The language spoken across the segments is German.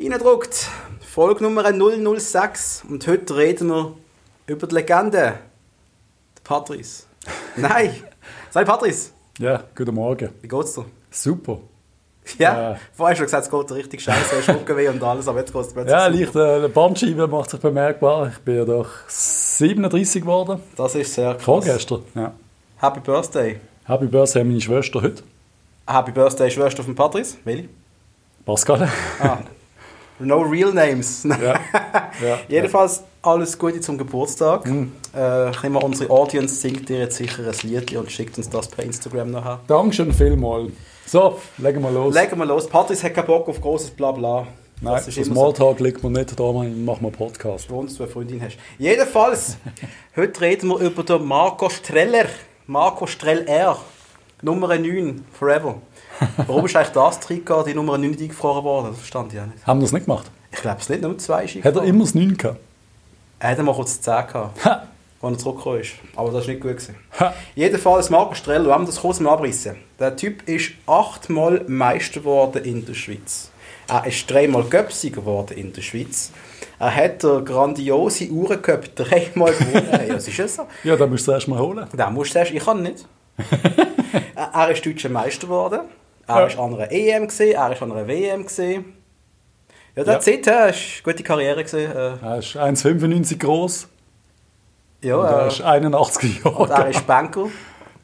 Reindruckt. Folge Nummer 006. Und heute reden wir über die Legende. Der Patrice. Nein. Sei Patrice. Ja, guten Morgen. Wie geht's dir? Super. Ja, Äh. vorher du gesagt, es geht richtig scheiße, hast Rückenweh und alles, aber jetzt geht es plötzlich Ja, leicht äh, Bandscheibe macht sich bemerkbar. Ich bin ja doch 37 geworden. Das ist sehr krass. Vorgestern. Ja. Happy Birthday. Happy Birthday meine Schwester heute. Happy Birthday, Schwester von Patrice. Welche? Pascal. Ah. No real names. ja. ja. Jedenfalls alles Gute zum Geburtstag. Mhm. Äh, unsere Audience singt dir jetzt sicher ein Lied und schickt uns das per Instagram nachher. Dankeschön vielmals. So, legen wir los. Legen wir los. Patrice hat keinen Bock auf großes Blabla. Nein, das ist immer so. Smalltalk liegt mir nicht, da machen wir einen Podcast. Wenn du eine Freundin hast. Jedenfalls, heute reden wir über den Marco Streller. Marco Streller. Nummer 9, forever. Warum ist eigentlich das Trikot, die Nummer 9 nicht eingefroren worden? Das verstand ich auch nicht. Haben wir das nicht gemacht? Ich glaube es nicht, nur zwei ist Hat er immer das 9 gehabt? Er hat mal kurz 10 gehabt, Ha! als er zurückgekommen ist. Aber das war nicht gut. Gewesen. Ha! Jedenfalls Marco Streller, wir haben das kurz mal abrissen. Der Typ ist achtmal Meister geworden in der Schweiz. Er ist dreimal Göpsiger geworden in der Schweiz. Er hat den grandiose Uhrencup dreimal gewonnen. Hey, das ist ja so. Ja, dann musst du es erst mal holen. Da musst du sagen, ich kann nicht. er er ist deutscher Meister geworden. Er Ja. ist an einer EM gesehen, er ist an einer WM gesehen. Ja, that's Ja. Ja. War eine gute Karriere. Gewesen. Äh, Er ist 1,95 groß. und Ja, er äh, ist 81 Jahre und er alt. ist Banker.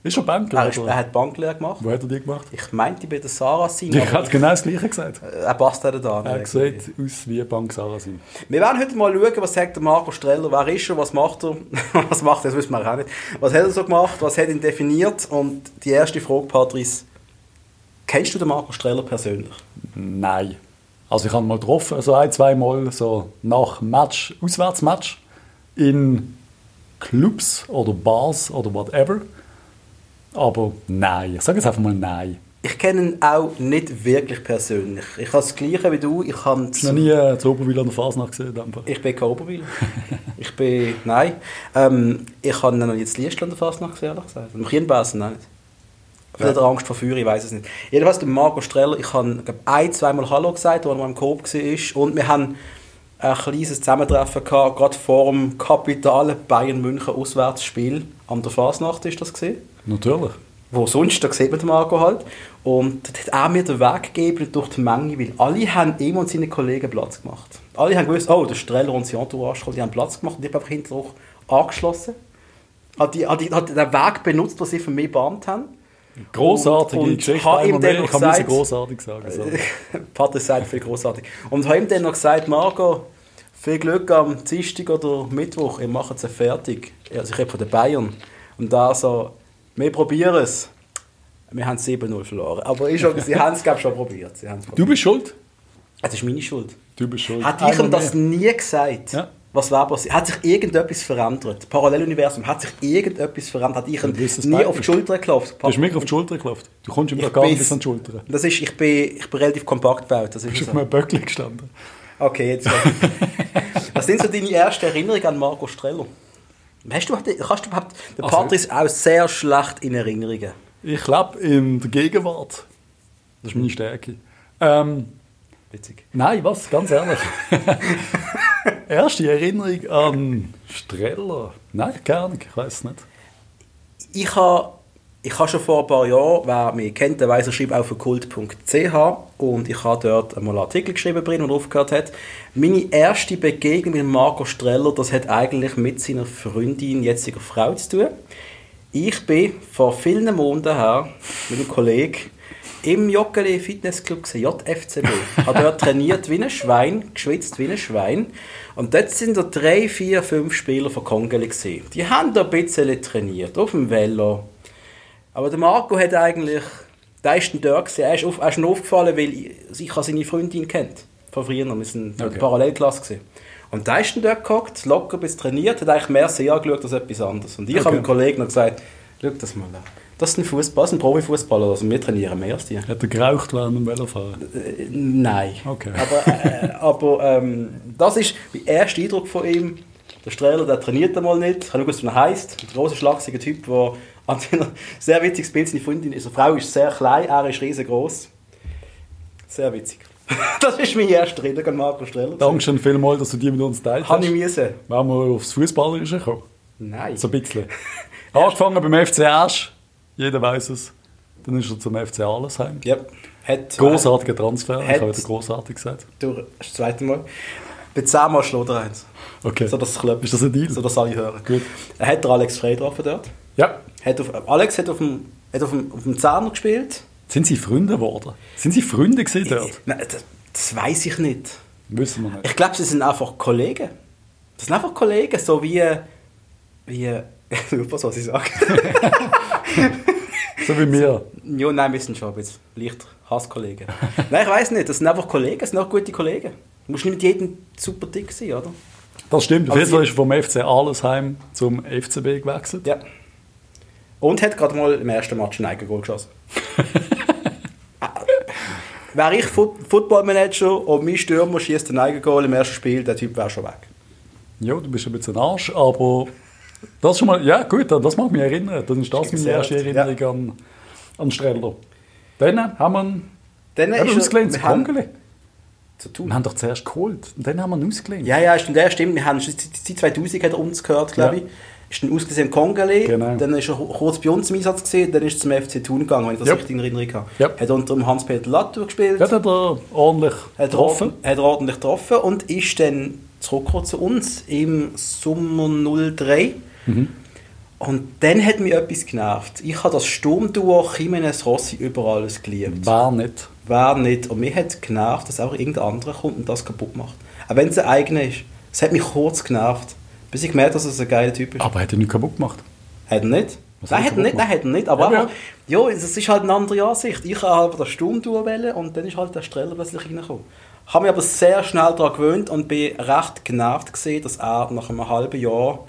Ist er Banker? Er, ist, er hat Banklehre gemacht. Wo hat er die gemacht? Ich meinte bei der Sarah sein. Ich hätte genau das Gleiche gesagt. Er passt auch da. Er sieht aus wie Bank Sarasin. Wir werden heute mal schauen, was sagt der Marco Streller, wer ist er, was macht er, was macht er, das wissen wir auch nicht. Was hat er so gemacht, was hat ihn definiert und die erste Frage, Patrice, kennst du den Marco Streller persönlich? Nein. Also ich habe ihn mal getroffen, so ein, zwei Mal so nach Match, Auswärtsmatch in Clubs oder Bars oder whatever. Aber nein, ich sage jetzt einfach mal nein. Ich kenne ihn auch nicht wirklich persönlich. Ich habe das Gleiche wie du, ich habe noch nie äh, zu Oberwil an der Fasnacht gesehen. Fall. Ich bin kein Oberwil. ich bin, nein. Ähm, ich habe noch nicht das Liestl an der Fasnacht gesehen, ehrlich gesagt. Am Kirnbesen auch nicht. Vielleicht Ja. Angst vor Feuer, ich weiß es nicht. Jedenfalls der Marco Streller, ich habe glaub, ein, zweimal Hallo gesagt, als er im Coop war. Und wir haben ein kleines Zusammentreffen gehabt, gerade vor dem kapitalen Bayern München Auswärtsspiel. An der Fasnacht ist das gesehen. Natürlich. Wo sonst, da sieht man den Marco halt. Und dort hat er mir den Weg gegeben durch die Menge, weil alle haben ihm und seinen Kollegen Platz gemacht. Alle haben gewusst, oh, der Streller und sein Entourage, die haben Platz gemacht und ich habe einfach hinterher auch angeschlossen. Hat, die, hat, die, hat den Weg benutzt, den sie für mich gebahnt haben. Großartige Und- und Geschichte. habe ihm dann noch Ich kann gesagt- großartig sagen. So. Patrick sagt viel großartig. Und habe ihm dann noch gesagt, Marco, viel Glück am Dienstag oder Mittwoch, ihr macht es fertig. Also ich rede von den Bayern. Und da so, wir probieren es. Wir haben 7-0 verloren. Aber ich schon, sie haben es glaub, schon probiert. Haben's Du probiert. bist schuld. Das ist meine Schuld. Du bist schuld. Hat ich ihm das nie gesagt? Ja. Was wäre passiert? Hat sich irgendetwas verändert? Paralleluniversum, hat sich irgendetwas verändert? Hat ich nie auf die. Schulter geklopft? Du hast mir auf die Schulter geklopft. Du kommst doch gar nicht bis an die Schulter. Das ist, ich bin, ich bin relativ kompakt gebaut. Das ist bist so. auf einem Böckli gestanden. Okay, jetzt. Was sind so deine ersten Erinnerungen an Marco Streller? Hast du, kannst du überhaupt, der Also- Patrick ist auch sehr schlecht in Erinnerungen. Ich lebe in der Gegenwart. Das ist meine Stärke. Ähm, Witzig. nein, was? Ganz ehrlich. Erste Erinnerung an Streller? Nein, keine Ahnung, ich weiß es nicht. Ich habe ich habe schon vor ein paar Jahren, wer mich kennt, der weiss, ich schreibe für kult.ch und ich habe dort einmal einen Artikel geschrieben, drin, der aufgehört hat. Meine erste Begegnung mit Marco Streller, das hat eigentlich mit seiner Freundin, jetziger Frau zu tun. Ich bin vor vielen Monaten her mit einem Kollegen im Joggeli Fitnessclub JFCB. habe dort trainiert wie ein Schwein, geschwitzt wie ein Schwein. Und dort sind da drei, vier, fünf Spieler von Kongeli gewesen. Die haben da ein bisschen trainiert, auf dem Velo. Aber der Marco hat eigentlich, der ist dort gewesen. Er ist, auf, er ist aufgefallen, weil ich, ich habe seine Freundin kennt. Von früher, wir sind in Okay. der Parallelklasse gewesen. Und der ist dann dort gehockt, locker bis trainiert, hat eigentlich mehr See angeschaut als etwas anderes. Und ich Okay. habe dem Kollegen noch gesagt, schau das mal an. Das ist ein Fußball, das ist ein Profifußballer, also wir trainieren mehr als die. Hat er geraucht während dem Velofahren? Äh, nein. Okay. Aber, äh, aber ähm, das ist mein erster Eindruck von ihm. Der Strehler, der trainiert einmal nicht. Ich habe nicht gewusst, wie er heisst. Ein großer, schlagsiger Typ, der an seiner sehr witziges Bild, seine Freundin, also Frau ist sehr klein, er ist riesengroß. Sehr witzig. das ist mein erster an Marco Streller. Dankeschön vielmals, dass du die mit uns teilt Habe ich hast. müssen? Wenn wir aufs Fußballerische kommen. Nein. So ein bisschen. Angefangen beim FC Asch. Jeder weiß es. Dann ist er zum FC Allesheim. Ja. Hat, Großartiger Transfer. Ich habe wieder großartig gesagt. Du, das zweite Mal. Bei zehnmal schlägt er eins. Okay. So dass. Ist das ein Deal? So dass alle hören. Gut. Er hat der Alex Frey getroffen dort. Ja. Hat auf, Alex hat auf dem, hat auf dem, auf dem Zehner gespielt. Sind Sie Freunde geworden? Sind Sie Freunde gewesen dort? Nein, das, das weiß ich nicht. Wissen wir nicht. Ich glaube, sie sind einfach Kollegen. Das sind einfach Kollegen, so wie. wie Super, was ich sage. So wie mir. ja, nein, wir sind schon ein bisschen leicht Hasskollegen. nein, ich weiß nicht, das sind einfach Kollegen, das sind auch gute Kollegen. Du musst nicht mit jedem super dick sein, oder? Das stimmt. Auf jeden Fall ist vom FC Allesheim zum FCB gewechselt. Ja. Und hat gerade mal im ersten Match ein Eigengoal geschossen. Wäre ich Footballmanager und mein Stürmer schießt ein Eigengoal im ersten Spiel, der Typ wäre schon weg. Ja, du bist ein bisschen ein Arsch, aber das schon mal, ja gut, das mag mich erinnern. Dann ist das meine erste Erinnerung an, an Streller. Dann haben wir ihn Dann er- ausgelehnt zu wir haben- Kongeli. Zu tun. Wir haben doch zuerst geholt und dann haben wir ihn ausgelehnt. Ja, ja, stimmt, der stimmt. Wir haben, seit 2000 hat er uns gehört, glaube Ja. ich. Ist dann ausgesehen im Kongele, Genau. dann ist er kurz bei uns im Einsatz gesehen, dann ist er zum FC Thun gegangen, wenn ich das Ja. richtig in Erinnerung habe. Ja. Hat unter dem Hans-Peter Latour gespielt, Dort hat er ordentlich hat, er, getroffen. hat er ordentlich getroffen und ist dann zurückgekommen zu uns im Sommer 03. Mhm. Und dann hat mich etwas genervt. Ich habe das Sturmduo Jimenez Rossi über alles geliebt. War nicht. Wer nicht. Und mir hat genervt, dass auch irgendein anderer kommt und das kaputt macht. Auch wenn es ein eigener ist. Es hat mich kurz genervt. Bis ich gemerkt dass es ein geiler Typ ist. Aber hat er nicht kaputt gemacht. Hat er nicht? Was Nein, hat er hat nicht, nein, hat er nicht. Aber Ja, einfach, ja, es ist halt eine andere Ansicht. Ich habe halt das Sturmduo wählen und dann ist halt der Streller plötzlich reingekommen. Ich habe mich aber sehr schnell daran gewöhnt und bin recht genervt gesehen, dass er nach einem halben Jahr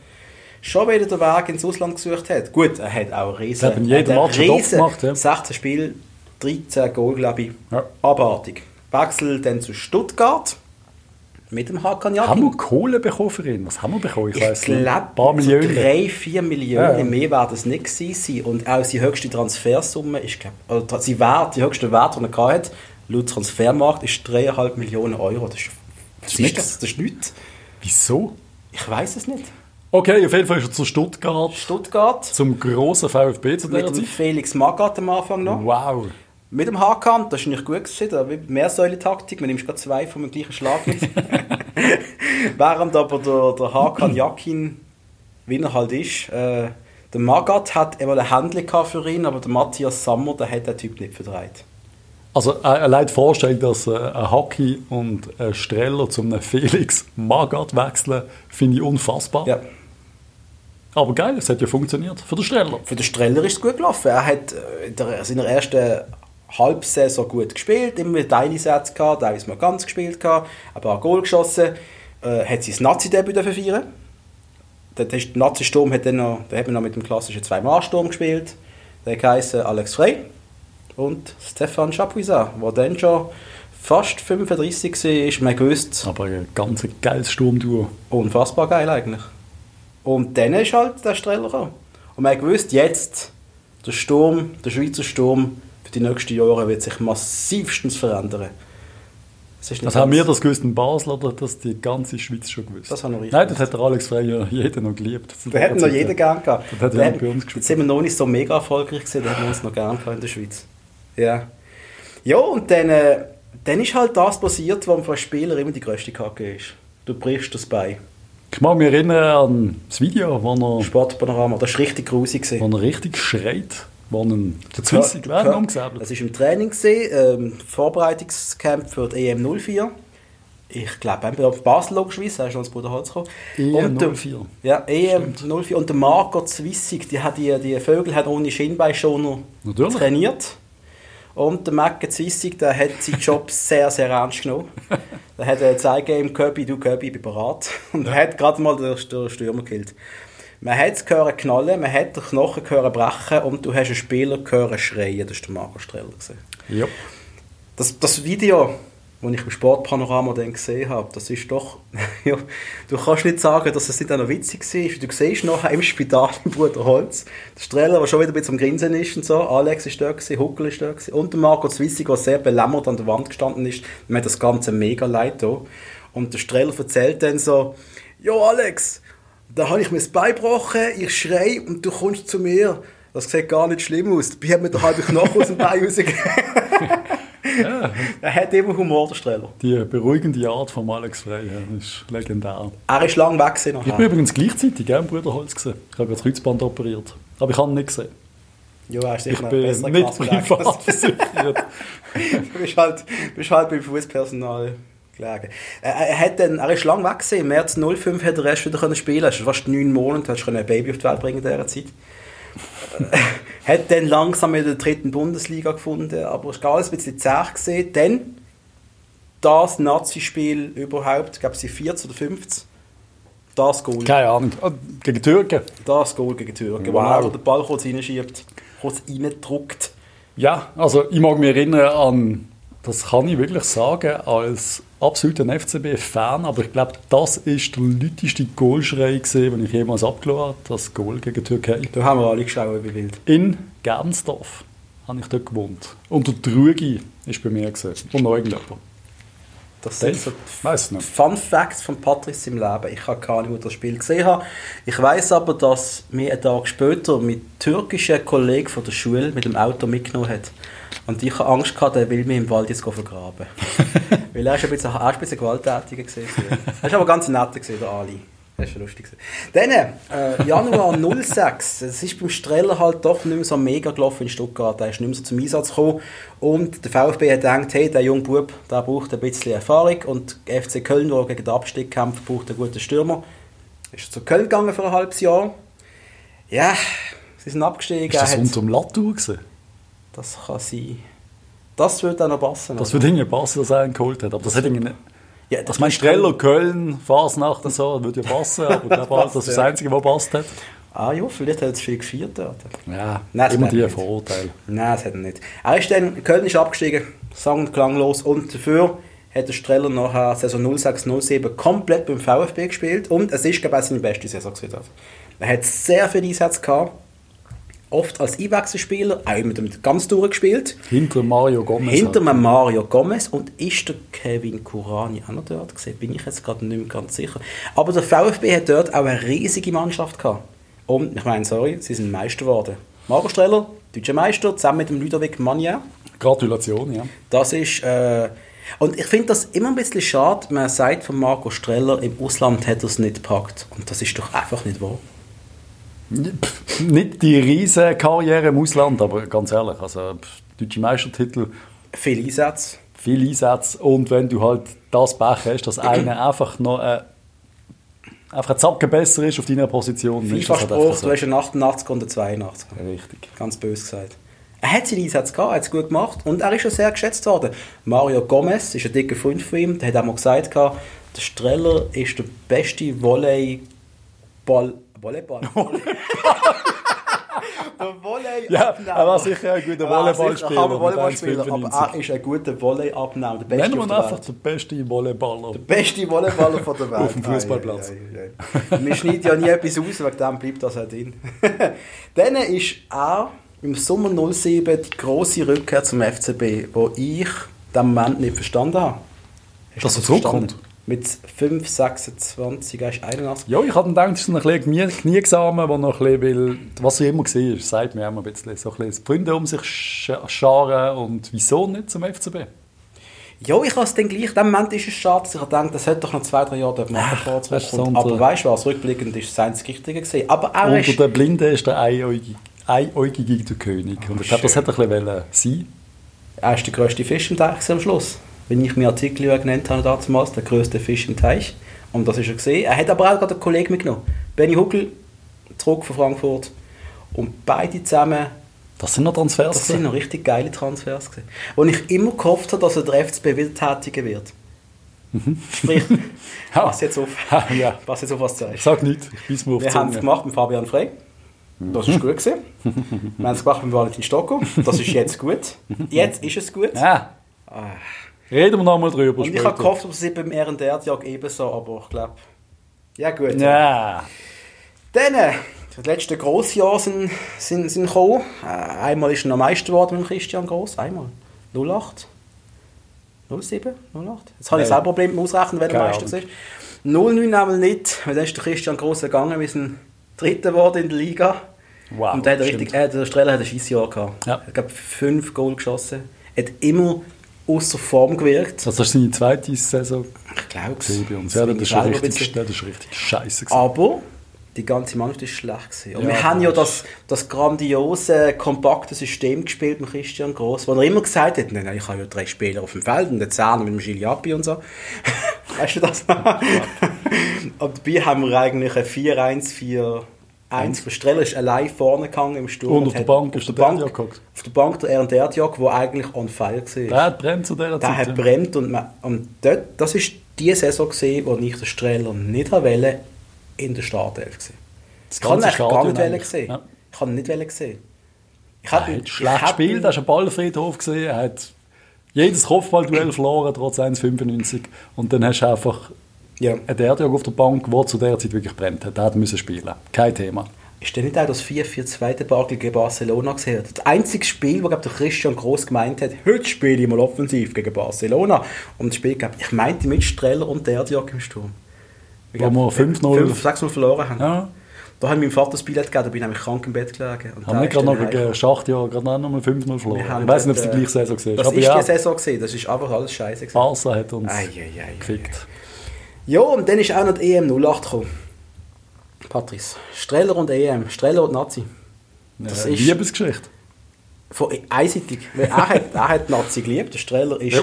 schon wieder den Weg ins Ausland gesucht hat. Gut, er hat auch riesen, hat Match riesen gemacht, ja. 16 Spiele, 13 Goal, glaube ich. Ja. Abartig. Wechsel dann zu Stuttgart mit dem Hakan Yakin. Haben wir Kohle bekommen für ihn? Was haben wir bekommen? Ich, Ich weiß nicht. glaube, Ein paar so Millionen. 3, 4 Millionen Ja, mehr werden es nicht gewesen sein. Und auch seine höchste Transfersumme ist, glaube oder sein Wert, die höchste Wert, den er hatte, laut Transfermarkt, ist 3,5 Millionen Euro. Das ist, was ist das? Das ist nichts. Wieso? Ich weiß es nicht. Okay, auf jeden Fall ist er zu Stuttgart Stuttgart zum grossen VfB zu mit der dem Zeit. Felix Magath am Anfang noch. Wow. Mit dem Hakan, das ist nicht gut gewesen, da wie Mehrsäule-Taktik, man nimmt gerade zwei vom gleichen Schlag mit. Während aber der, der Hakan Yakin, wie er halt ist, äh, der Magath hat eben ein Händchen für ihn, aber der Matthias Sammer, der hat den Typ nicht verdreht. Also äh, allein die Vorstellung, dass äh, ein Hockey und ein Streller zum einem Felix Magath wechseln, finde ich unfassbar. Ja. Aber geil, es hat ja funktioniert. Für den Streller. Für den Streller ist es gut gelaufen. Er hat äh, in der, seiner ersten Halbsaison gut gespielt, immer wieder Teile-Sätze gehabt, teilweise mal ganz gespielt gehabt, ein paar Goal geschossen, äh, hat sein Nazi-Debüt feiern. Der der Nazi-Sturm hat dann noch, da hat man noch mit dem klassischen Zwei-Mann-Sturm gespielt. Der heisst Alex Frey und Stefan Chapuisat, der dann schon fast 35 war, man gewusst, Aber ein ganz geiles Sturmduo. unfassbar geil eigentlich. Und dann ist halt der Streller gekommen. Und man hat gewusst, jetzt, der Sturm, der Schweizer Sturm, für die nächsten Jahre wird sich massivstens verändern. Das, ist nicht Also haben wir das gewusst in Basel oder das die ganze Schweiz schon gewusst? Das haben wir richtig Nein, das hat der Alex Frey ja jeder noch geliebt. Da hätten noch jeder gern gehabt. Das hat hätten- bei uns Jetzt gespielt. sind wir noch nicht so mega erfolgreich gewesen, da hätten wir uns noch gern gehabt in der Schweiz. Ja. Ja, und dann, äh, dann ist halt das passiert, was für einen Spieler immer die grösste Kacke ist. Du brichst das Bein. Ich mag mich erinnern an das Video, wo er, Sportpanorama, das war richtig grusig. gewesen. wo er richtig schreit, wo er der Zwissig werden Das umgesäbelt. war im Training, ähm, Vorbereitungscamp für die EM 04. Ich glaube, entweder auf Basel logischerweise, er ist noch ins Bruderholz gekommen. EM Und der- 04. Ja, EM 04. Und der Marco Zwissig, die, hat die, die Vögel hat ohne Schienbeinschoner trainiert. Und der Macke Zwissig, der hat seinen Job sehr, sehr ernst genommen. Der hat gezeigt ihm, Köbi, du Köbi, ich bin bereit. Und er hat gerade mal den, den Stürmer gekillt. Man hat es gehört knallen, man hat den Knochen gehört brechen und du hast einen Spieler gehört schreien. Das war der Marco Streller. Ja. Das, das Video, als ich im Sportpanorama dann gesehen habe, das ist doch, ja, du kannst nicht sagen, dass es nicht auch noch witzig war. Du siehst nachher im Spital im Bruderholz, der Streller, der schon wieder ein bisschen am Grinsen ist und so, Alex ist da gewesen, Huckel ist da gewesen, und der Marco Zwissig, der sehr belämmert an der Wand gestanden ist, mir hat das Ganze mega leid da. Und der Streller erzählt dann so, Jo Alex, da habe ich mir das Bein gebrochen, ich schrei und du kommst zu mir. Das sieht gar nicht schlimm aus. Dabei hat mir der halbe Knochen aus dem Bein rausgegeben. Ja, er hat immer Humor, der Streller. die beruhigende Art von Alex Frey ja, ist legendär. Er ist lang weg gewesen Ich bin übrigens gleichzeitig gell, im Bruderholz gesehen. Ich habe das Kreuzband operiert. Aber ich habe ihn nicht gesehen. Ja, er ist Ich bin nicht privat versichert. du bist halt, bist halt beim Fußpersonal gelegen. Er, hat dann, er ist lang weg gewesen. Im März 05 hat er erst wieder können spielen. Ist fast neun Monate, hast ein Baby auf die Welt bringen in dieser Zeit. hat dann langsam in der dritten Bundesliga gefunden, aber es war alles ein bisschen zäh gesehen. Dann das Nazi-Spiel überhaupt, ich glaube, sie 14 oder 15. Das Goal. Keine Ahnung. Ah, Gegen Türken. Das Goal gegen Türken, wo Wow. er den Ball kurz reinschiebt, kurz reindruckt. Ja, also ich mag mich erinnern an, das kann ich wirklich sagen, als absoluter FCB-Fan, aber ich glaube, das ist der lauteste Goalschrei gewesen, den ich jemals abgelassen habe, das Goal gegen Türkei. Da haben wir alle geschaut, wie wild. In Gernsdorf habe ich dort gewohnt. Und der Trügi ist bei mir gewesen. Und noch irgendjemand. Das sind so. Fun Facts von Patrice im Leben. Ich habe keine Ahnung, wo das Spiel gesehen habe. Ich weiß aber, dass mir einen Tag später mit türkischen Kollegen von der Schule mit dem Auto mitgenommen hat. Und ich habe Angst gehabt, er will mich im Wald jetzt vergraben. Weil er ist ein bisschen, er ist ein bisschen gewalttätiger gewesen. Er ist aber ganz nett gewesen, der Ali. Das war lustig. Dann, äh, Januar 06, es ist beim Streller halt doch nicht mehr so mega gelaufen in Stuttgart. Er ist nicht mehr so zum Einsatz gekommen. Und der VfB hat gedacht, hey, der junge Bub, der braucht ein bisschen Erfahrung. Und FC Köln, der gegen den Abstieg kämpft, braucht einen guten Stürmer. Ist zu Köln gegangen für ein halbes Jahr. Ja, sie sind abgestiegen. Ist das Er unter dem Latour gewesen? Das kann sein. Das würde auch noch passen. Das oder? würde irgendwie passen, dass er ihn geholt hat. Aber das, hätte irgendwie nicht... ja, Das mein Streller, Köln, Fasnacht und so, würde ja passen, aber ich glaube, passt, das ist das. Einzige, was passt hat. Ah ja, vielleicht hat er zu viel gefeiert dort. Ja, Nein, das immer die ich. Vorurteile. Nein, das hat er nicht. Er ist dann, Köln ist abgestiegen, sang- und klanglos. Und dafür hat der Streller nachher Saison 06-07 komplett beim VfB gespielt. Und es ist, glaube ich, seine beste Saison gewesen. Er hat sehr viele Einsätze gehabt. Oft als Einwechselspieler, auch immer damit ganz durchgespielt. Hinter Mario Gomez. Hinter halt. Mario Gomez und ist der Kevin Kurani auch noch dort gesehen? Bin ich jetzt gerade nicht mehr ganz sicher. Aber der VfB hat dort auch eine riesige Mannschaft gehabt. Und ich meine, sorry, sie sind Meister geworden. Marco Streller, deutscher Meister, zusammen mit dem Ludovic Magna. Gratulation, ja. Das ist. Äh, und ich finde das immer ein bisschen schade, man sagt von Marco Streller, im Ausland hat er es nicht gepackt. Und das ist doch einfach nicht wahr. Pff, Nicht die riesen Karriere im Ausland, aber ganz ehrlich, also pff, deutsche Meistertitel, Viele Einsätze. viel Einsätze und wenn du halt das Pech hast, dass einer einfach noch äh, einfach ein Zacken besser ist auf deiner Position, ist das halt FIFA-Spruch, du hast einen 88 und einen 82. Richtig. Ganz böse gesagt. Er hat seinen Einsatz gehabt, er hat es gut gemacht und er ist schon sehr geschätzt worden. Mario Gomez ist ein dicker Freund von ihm, der hat auch mal gesagt, der Streller ist der beste Volleyball... Volleyball? der Volley Ja, er war sicher ein guter Volleyballspieler, Aber Volleyballspieler, 1,95. aber er ist ein guter Volleyabnehmer. Der beste Nennen wir der einfach den besten Volleyballer. Beste Volleyballer von der Welt. Auf dem Fußballplatz. Wir schneiden ja nie etwas aus, wegen dem bleibt das auch drin. Dann ist auch im Sommer 07 die grosse Rückkehr zum FCB, wo ich den Moment nicht verstanden habe. Hast Dass er zurückkommt? Mit 5, 26, er ist 81. Ja, ich hatte gedacht, es ist ein bisschen Knie- Kniegesamen, der noch ein bisschen was er immer war, sagt mir immer ein bisschen, so ein bisschen Freunde um sich sch- scharen und wieso nicht zum FCB? Ja, ich habe es dann gleich, in dem Moment ist es schade, dass ich dachte, das hätte doch noch zwei, drei Jahre machen ist zurückkommt. so Aber weißt du was, rückblickend ist es das Richtige gewesen. Aber er Unter ist... den Blinden ist der Einäugige, Einäugige der König. Und ich glaube, das hätte ein bisschen sein Er ist der grösste Fisch im Teich am Schluss. Wenn ich meinen Artikel genannt habe damals, der grösste Fisch im Teich. Und das ist er gesehen. Er hat aber auch gerade einen Kollegen mitgenommen. Benny Huckel, zurück von Frankfurt. Und beide zusammen, Das sind noch Transfers. das sind noch richtig geile Transfers gewesen. Und ich immer gehofft habe, dass er der FCB wieder tätiger wird. Sprich, pass jetzt auf. Ja. Pass jetzt auf, was du sagst. Sag nicht, ich mir Wir haben es gemacht mit Fabian Frey. Das ist gut gewesen. Wir haben es gemacht mit Valentin Stocko. Das ist jetzt gut. Jetzt ist es gut. Ja, Reden wir nochmal drüber Und ich habe gehofft, dass sie beim RDR-Jagd ebenso, aber ich glaube... Ja gut. Ja. Dann, äh, die letzten Grossjahre sind, sind, sind gekommen. Äh, einmal ist er noch Meister geworden mit Christian Gross. Einmal. 08. 07? 08? Jetzt habe ich selber Problem mit Ausrechnen, wer der Meister war. 09 einmal nicht, weil dann ist der Christian Gross gegangen. Wir sind Dritter geworden in der Liga. Wow, Und der, hat richtig, äh, der Streller hat ein Scheissjahr gehabt. Ja. Ich glaube, fünf Goal geschossen. Hat immer außer Form gewirkt. Das war seine zweite Saison Ich glaube es. bei uns. Ja, das ist schon richtig, das ist richtig scheiße. Aber die ganze Mannschaft ist schlecht gewesen. Und Ja, wir haben ja das das, grandiose, kompakte System gespielt mit Christian Gross, wo er immer gesagt hat, nein, nein, ich habe ja drei Spieler auf dem Feld und den Zehner mit dem Giliappi und so. weißt du das noch? und dabei haben wir eigentlich ein 4-1-4-1. Der Streller ist allein vorne gegangen im Sturm. Und auf der hat Bank ist der Bank, gehockt. Auf der Bank der R&R Diak, der eigentlich on fire war. Der hat brennt zu dieser Der Zeit. hat ja. brennt und, man, und dort, das ist die Saison gesehen, wo ich den Streller nicht wollte in der Startelf gesehen. Das Ich kann ihn eigentlich gar nicht eigentlich. sehen. Ja. Ich kann ihn nicht sehen. Ich Er hat ich schlecht hätte- gespielt, er ist ein Ballfriedhof gesehen, er hat jedes Kopfballduell verloren, trotz 1,95. Und dann hast du einfach Ja. einen Derdiak auf der Bank, der zu der Zeit wirklich brennt hat. Der hat müssen spielen. Kein Thema. Ist denn nicht auch das 4-4-2 Debakel gegen Barcelona gesehen? Das einzige Spiel, wo glaub, der Christian Gross gemeint hat, heute spiele ich mal offensiv gegen Barcelona. Und das Spiel, ich meinte mit Streller und Derdiak im Sturm. Ich Wo glaub, wir 5-0 6-0 verloren haben. Ja. Da hat meinem Vater das Billett gegeben, da bin ich nämlich krank im Bett gelegen. Und Haben der wir gerade noch gegen Schachtjahr gerade noch mal 5-0 verloren. Ich weiß nicht, ob es die äh, gleiche Saison war. Das ist ja, die Saison gesehen, das ist einfach alles scheiße gewesen. Barca hat uns Ei, ei, ei, gefickt. Ja, und dann ist auch noch die EM 08 gekommen. Patrice, Streller und EM, Streller und Nazi. Das Ja, ist- Liebesgeschichte. Von einseitig. Weil er, hat, er hat Nazi geliebt. Der Streller ist Ja.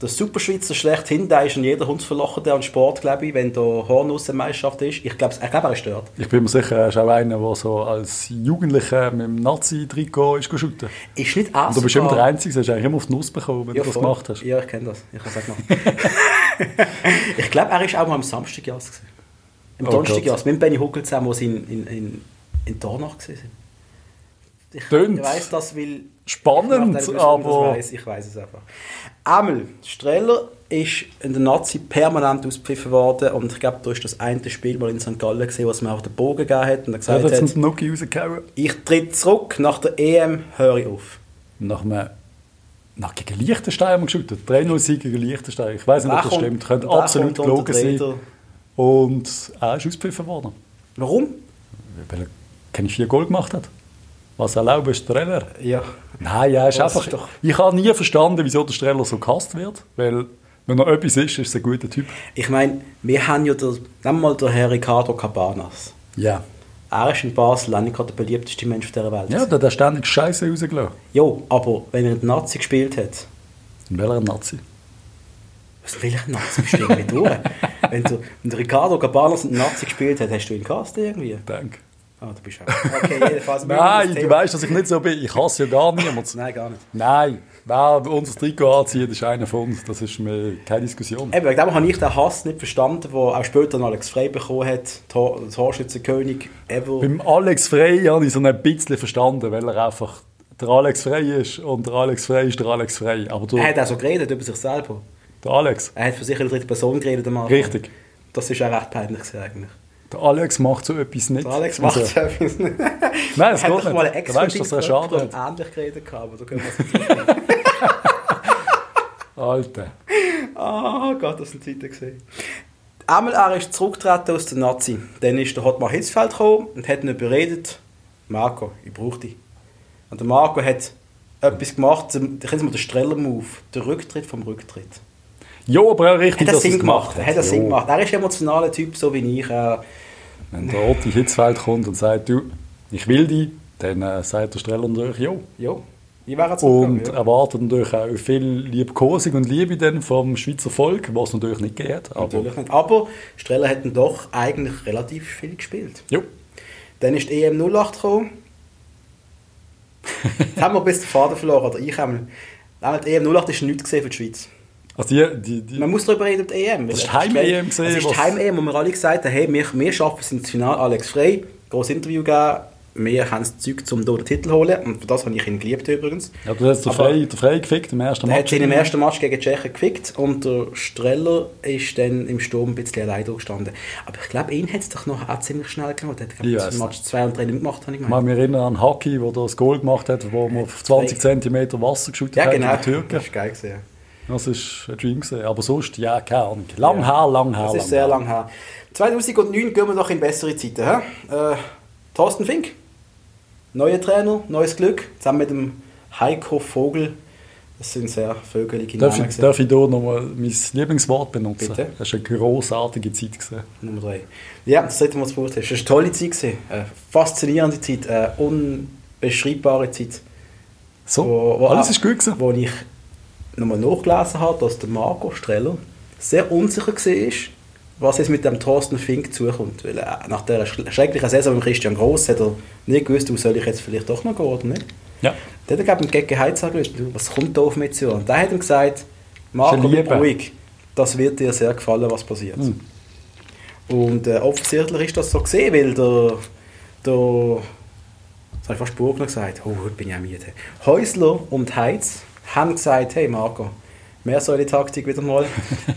der Superschweizer schlechthin. Der ist an jeder Hund verlochen, der an Sport, glaube ich, wenn da Hornussenmeisterschaft ist. Ich glaube, ich glaube, er ist dort. Ich bin mir sicher, er ist auch einer, der so als Jugendlicher mit dem Nazi-Trikot ist shooten. Ist nicht Und du bist immer der Einzige, hast eigentlich immer auf die Nuss bekommen, wenn Ja, du das voll. gemacht hast. Ja, ich kenne das. Ich habe es auch gemacht. ich glaube, er ist auch mal am Samstagjas. gewesen. Im Oh Donnerstagjas. Mit dem Benny Huckel zusammen, wo sie in, in, in, in Dornach waren. Ich, Tönt ich weiss das, weil... spannend, ich aber- weiss. Ich weiß es einfach. Einmal, Streller ist in der Nazi permanent ausgepfiffen worden und ich glaube, da ist das eine Spiel mal in St. Gallen gesehen, was mir auch den Bogen gegeben hat und er gesagt hat jetzt hat, Nuki rausgehauen. ich tritt zurück, nach der EM höre ich auf. Nach einem nach gegen Liechtenstein haben wir geschaut. 3-0-Sieg gegen Liechtenstein. Ich weiß nicht, ob das kommt- stimmt. Könnte absolut gelogen sein. Und er ist ausgepfiffen worden. Warum? Weil er keine vier Goal gemacht hat. Was erlaubt ist Trainer? Ja, Nein, er ist Das einfach. ist doch- Ich habe nie verstanden, wieso der Streller so gehasst wird. Weil, wenn er etwas ist, ist er ein guter Typ. Ich meine, wir haben ja der, nehmen mal den Herr Ricardo Cabanas. Ja. Er ist in Basel auch nicht gerade der beliebteste Mensch auf dieser Welt. Ja, der hat ständig Scheiße rausgelassen. Jo, aber wenn er in der Nazi gespielt hat, In welcher Nazi? was will ich Nazi stehen wir durch? wenn, du, wenn Ricardo Cabanas in der Nazi gespielt hat, hast du ihn gehasst irgendwie? Danke. Ah, du bist auch. Okay, jedenfalls. Nein, du weißt, dass ich nicht so bin. Ich hasse ja gar niemanden. Nein, gar nicht. Nein, wer unser Trikot anzieht, ist einer von uns. Das ist mir keine Diskussion. Eben, wegen dem habe ich den Hass nicht verstanden, der auch später Alex Frey bekommen hat, Tor, Torschützenkönig ever. Beim Alex Frey habe ich so ein bisschen verstanden, weil er einfach der Alex Frey ist und der Alex Frey ist der Alex Frey. Aber Er der, hat auch so geredet über sich selber. der Alex, Er hat für sich in der dritten Person geredet am Anfang. richtig. Das ist auch recht peinlich eigentlich. Der Alex macht so etwas nicht. Der Alex macht Also, so etwas nicht. Nein, das Er geht hat nicht. mal einen Du weißt, dass er gehabt, hat. ähnlich geredet gehabt, aber da können wir es nicht Alter. Ah Gott, das sind Zeiten gesehen. Einmal er ist zurückgetreten aus der Nazi. Dann ist der Hotmar Hitzfeld gekommen und hat ihn überredet, Marco, ich brauche dich. Und der Marco hat etwas gemacht, kennen Sie mal den Streller-Move, der Rücktritt vom Rücktritt. Ja, aber auch richtig, Hat er er Sinn es gemacht? Hat er Sinn gemacht? Er ist ein emotionaler Typ, so wie ich. Äh, Wenn der Otti Hitzfeld kommt und sagt, du, ich will dich, dann äh, sagt der Streller natürlich ja. ja, ich wäre. Und ja. erwartet natürlich auch viel Liebkosung und Liebe dann vom Schweizer Volk, was es natürlich nicht hat. Aber, Natürlich nicht. Aber Streller hat dann doch eigentlich relativ viel gespielt. Jo. Dann ist die EM 08 gekommen. Jetzt haben wir bis den Faden verloren, oder ich habe Nein, die EM 08 ist nichts gesehen für die Schweiz. Also die, die, die, Man muss darüber reden, die EM. Das ist Heim-EM Das gewesen, ist die Heim-EM, wo wir alle gesagt haben, hey, wir, wir schaffen es ins Finale. Alex Frey, großes Interview gegeben, wir haben das Zeug, um hier den Titel zu holen. Und für das habe ich ihn geliebt übrigens. Ja, du hast den Frey, den Frey gefickt im ersten Er hat Match. sich im ersten Match gegen die Tschechen gefickt und der Streller ist dann im Sturm ein bisschen allein gestanden. Aber ich glaube, ihn hat es doch noch auch ziemlich schnell gemacht. Er hat Ich glaub, weiss ich Match 2 und 3 nicht gemacht, habe ich Ich gemeint. mag mich erinnern an Hockey, wo er das Goal gemacht hat, wo man auf 20 cm Wasser geschüttet Ja, hat genau. in die Türken. Das ist geil gesehen. Das war ein Dream. Gewesen. Aber sonst, ja, keine Ahnung. Lang her, lang her. Das ist lang sehr lang her. 2009 gehen wir doch in bessere Zeiten. Hä? Äh, Thorsten Fink, neuer Trainer, neues Glück, zusammen mit dem Heiko Vogel. Das sind sehr vögelige Darf Namen. ich, darf ich hier nochmal mein Lieblingswort benutzen? Bitte. Das war eine grossartige Zeit. Gewesen. Nummer 3. Ja, das was du gebraucht hast. Das war eine tolle Zeit. Gewesen. Eine faszinierende Zeit, eine unbeschreibbare Zeit. So, Wo- wo- alles ist gut gewesen. Wo ich nochmal nachgelesen habe, dass der Marco Streller sehr unsicher war, was jetzt mit dem Thorsten Fink zukommt. Weil er, nach der sch- schrecklichen Saison mit Christian Gross hat er nicht gewusst, wo soll ich jetzt vielleicht doch noch gehen oder nicht. Ja. Der hat er, glaube ich, gegen Heiz angelöst. Was kommt da auf mich zu? Und der hat ihm gesagt, Marco, ruhig. Das wird dir sehr gefallen, was passiert. Hm. Und äh, offensichtlich ist das so gesehen, weil der, der das habe ich fast Burgner gesagt, oh, heute bin ich auch müde. Häusler und Heiz haben gesagt, hey Marco, mehr soll die Taktik wieder mal.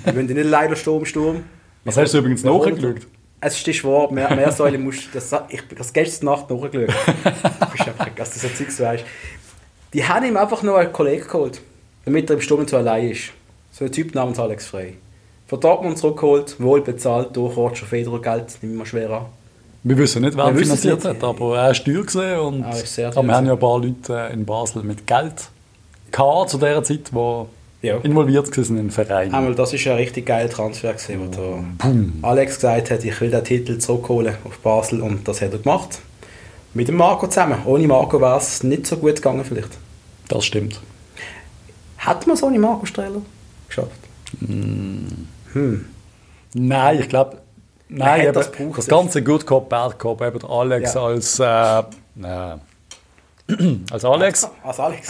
Wir wollen nicht leider Sturm, Sturm. Was hast du übrigens nachgeschaut? Es ist Schwab, mehr, mehr Säule musst das, ich das gestern Nacht nachgeschaut. Du bist einfach, dass du so Zeugs weißt. Die haben ihm einfach noch einen Kollegen geholt, damit er im Sturm nicht so allein ist. So ein Typ namens Alex Frey. Von Dortmund zurückgeholt, wohl bezahlt durch Roger Federer Geld, ich mal schwer an. Wir wissen nicht, wer finanziert nicht. hat, aber er ist teuer gesehen und ist sehr aber wir haben ja ein paar Leute äh, in Basel mit Geld gehabt zu dieser Zeit, die Ja. involviert waren in den Verein. Einmal, das ist ein richtig geiler Transfer gewesen, wo der Alex gesagt hat, ich will den Titel zurückholen auf Basel und das hat er gemacht. Mit dem Marco zusammen. Ohne Marco wäre es nicht so gut gegangen vielleicht. Das stimmt. Hat man es ohne Marco Streller geschafft? Nein, ich glaube, nein, eben, das das, ganze Good Cop, Bad Cop, eben der Alex Ja. als, äh, äh, als Alex Als Alex.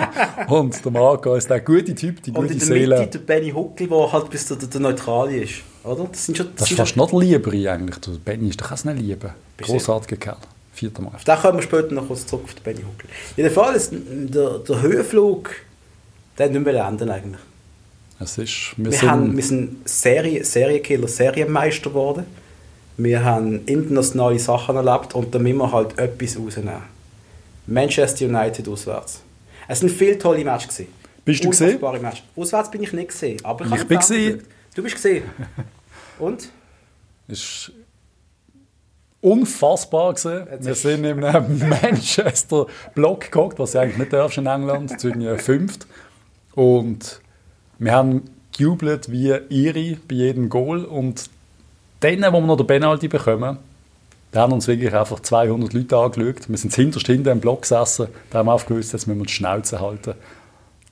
und der Marco als der gute Typ, die und gute in der Seele. Mitte der Benny Huckel, der halt bis der, der, der Neutrale ist. Oder? Das sind schon, das Das ist fast schon, noch der Liebere eigentlich. Der Benny ist doch auch eine Liebe. Bisschen. Großartiger Kerl. Vierter Mal. auf den kommen wir später noch kurz zurück auf den Benny Huckel. Jedenfalls, der, der Höhenflug, der hat nicht mehr enden eigentlich. Es ist, wir Wir, sind, haben, wir sind Serie, Serienkiller, Serienmeister geworden. Wir haben internationale Sachen erlebt und da müssen wir halt etwas rausnehmen. Manchester United auswärts. Es sind viele tolle Matches. Gewesen. Bist du Unfassbare Matches. Auswärts bin ich nicht gesehen. Aber ich, Ich habe bin gesehen. Du bist gesehen. Und? ist unfassbar gewesen. Wir sind in einem Manchester Block gehockt, was du eigentlich nicht darfst in England, zu irgendwie fünft. Und wir haben gejubelt wie Iri bei jedem Goal. Und dann, wo wir noch den Penalty bekommen, da haben uns wirklich einfach 200 Leute angeschaut. Wir sind hinterst hinten im Block gesessen. Da haben wir aufgelöst, jetzt müssen wir die Schnauze halten.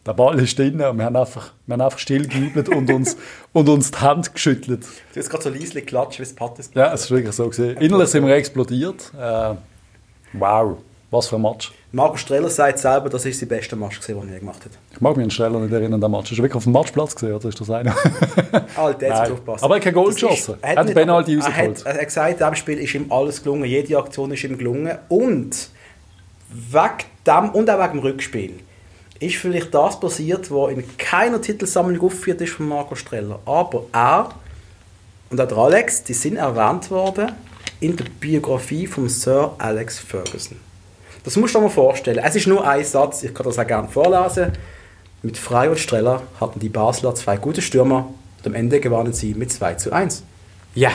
Der Ball ist drin und wir haben einfach, wir haben einfach still und uns, und uns die Hand geschüttelt. Du hast gerade so leise geklatscht, wie es Pattes Ja, es ist wirklich so gesehen. Innerlich sind wir explodiert. Äh, wow, was für ein Match. Marco Streller sagt selber, das ist die beste Match, gewesen, die er gemacht hat. Ich mag mich an Streller nicht erinnern, den Match. Ist er wirklich auf dem Matchplatz gesehen, oder ist das einer? Alter, hat Nein. aufgepasst. Aber er hat kein Goal geschossen. Er hat den Penalty er hat, rausgeholt. er hat gesagt, in diesem Spiel ist ihm alles gelungen. Jede Aktion ist ihm gelungen. Und wegen dem, und auch wegen dem Rückspiel ist vielleicht das passiert, was in keiner Titelsammlung aufgeführt ist von Marco Streller. Aber er und auch der Alex, die sind erwähnt worden in der Biografie von Sir Alex Ferguson. Das musst du dir mal vorstellen. Es ist nur ein Satz, ich kann das auch gerne vorlesen. Mit Frey und Streller hatten die Basler zwei gute Stürmer und am Ende gewannen sie mit 2 zu 1. Ja,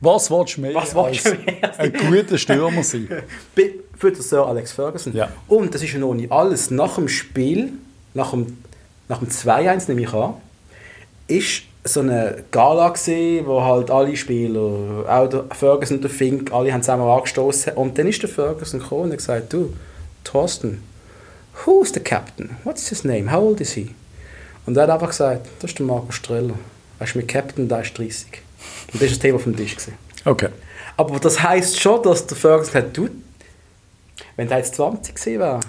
Was willst du mehr Was willst als mehr? ein guter Stürmer sein? Für den Sir Alex Ferguson. Ja. Und das ist ja noch nicht alles. Nach dem Spiel, nach dem, nach dem 2-1 nehme ich an, ist so eine Gala gewesen, wo halt alle Spieler, auch der Ferguson und der Fink, alle haben zusammen angestoßen. Und dann ist der Ferguson gekommen und hat gesagt, du, Thorsten, who's the captain? What's his name? How old is he? Und er hat einfach gesagt, das ist der Marco Streller. Er ist mit Captain, der ist 30. Und das war das Thema vom Tisch. Gewesen. Okay. Aber das heisst schon, dass der Ferguson hat, du, wenn der jetzt 20 gewesen wäre,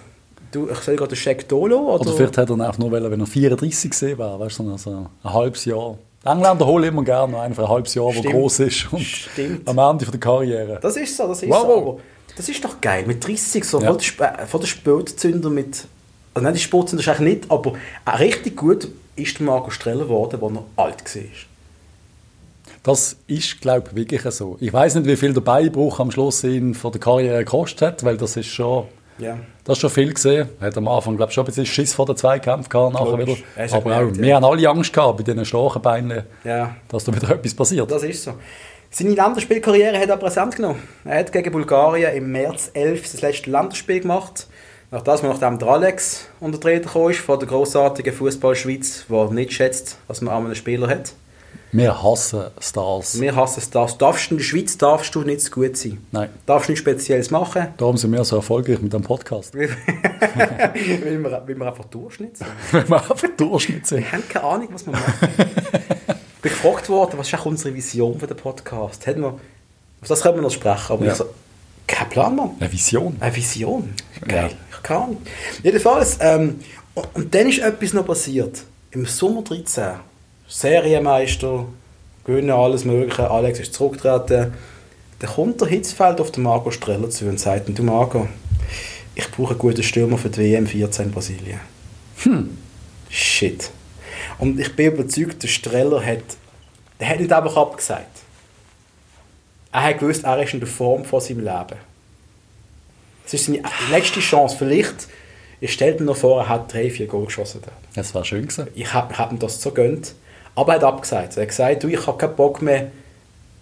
du, ich soll gerade den Scheck Dolo oder? Oder vielleicht hätte er einfach nur wollen, wenn er 34 gesehen wäre, weißt du, so ein- halbes Jahr. Die Engländer holen immer gerne noch für ein halbes Jahr, Stimmt. groß ist und Stimmt. am Ende der Karriere. Das ist so, das ist Wow, so. Aber Das ist doch geil. Mit 30, so Ja. voll der Sp- voll der Spätzünder mit... Also nein, die Spätzünder ist eigentlich nicht, aber auch richtig gut ist der Marco Streller geworden, als er alt war. Das ist, glaube ich, wirklich so. Ich weiß nicht, wie viel der Beinbruch am Schluss ihn von der Karriere gekostet hat, weil das ist schon, Ja. Das ist schon viel gesehen. Hat am Anfang, glaube ich, schon ein bisschen Schiss vor den Zweikämpfen gehabt, nachher wieder. Er Aber auch, gemerkt, wir ja. haben alle Angst gehabt bei diesen starken Beinen, Ja. dass da wieder etwas passiert. Das ist so. Seine Länderspielkarriere hat er präsent genommen. Er hat gegen Bulgarien im März 11 das letzte Länderspiel gemacht. Nachdem, nachdem der Alex untertreten gekommen ist von der grossartigen Fußball-Schweiz, der nicht schätzt, was man an einem Spieler hat. Wir hassen Stars. Wir hassen das. Darfst du in der Schweiz darfst du nicht zu gut sein. Nein. Darfst nichts Spezielles machen, Darum sind wir so erfolgreich mit dem Podcast. weil wir, weil wir einfach Durchschnitt sind. Wenn wir einfach Durchschnitt sind. Wir haben keine Ahnung, was wir machen. ich bin gefragt worden, was ist eigentlich unsere Vision für den Podcast? Hätten wir, auf das können wir noch sprechen, aber Ja. ich so, kein Plan, Mann. Eine Vision. Eine Vision. Geil. Ja. Keine Ahnung. Jedenfalls, ähm, und, und dann ist etwas noch passiert. Im Sommer 13, Serienmeister, gewinnen alles Mögliche, Alex ist zurückgetreten. Dann kommt der Hitzfeld auf den Marco Streller zu und sagt, du Marco, ich brauche einen guten Stürmer für die WM 14 in Brasilien. Hm. Shit. Und ich bin überzeugt, der Streller hat, der hat nicht einfach abgesagt. Er hat gewusst, er ist in der Form von seinem Leben. Es ist seine letzte Chance. Vielleicht, ich stelle mir noch vor, er hat drei, vier Goal geschossen. Das war schön gewesen. Ich habe hab ihm das so gönnt. Aber er hat abgesagt. Er hat gesagt, du, ich habe keinen Bock mehr,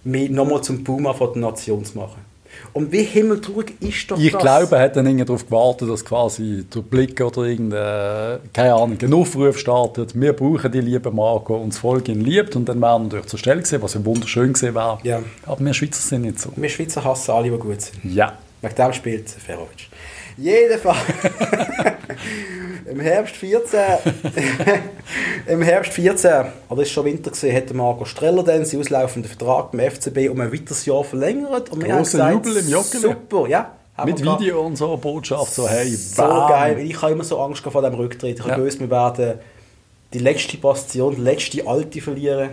mich nochmal zum Puma von der Nation zu machen. Und wie himmeltraurig ist doch Ich das? glaube, er hat dann darauf gewartet, dass quasi der Blick oder irgendein, keine Ahnung, ein Aufruf startet. Wir brauchen die liebe Marco und das Volk ihn liebt. Und dann wäre er natürlich zur Stelle gewesen, was ja wunderschön gewesen wäre. Ja. Aber wir Schweizer sind nicht so. Wir Schweizer hassen alle, die gut sind. Ja. Wegen dem spielt Ferovic. Jedenfalls. Im Herbst 14. Im Herbst 14, oder ist schon Winter gesehen, hat Marco Streller dann seinen auslaufenden Vertrag beim FCB um ein weiteres Jahr verlängert. Und wir haben gesagt, Jubel im Joggeli. Super, ja. Mit. Video und so, Botschaft, so hey, So bam. geil. Ich habe immer so Angst vor dem Rücktritt. Ich habe Ja. gewusst, wir werden die letzte Bastion, die letzte alte verlieren.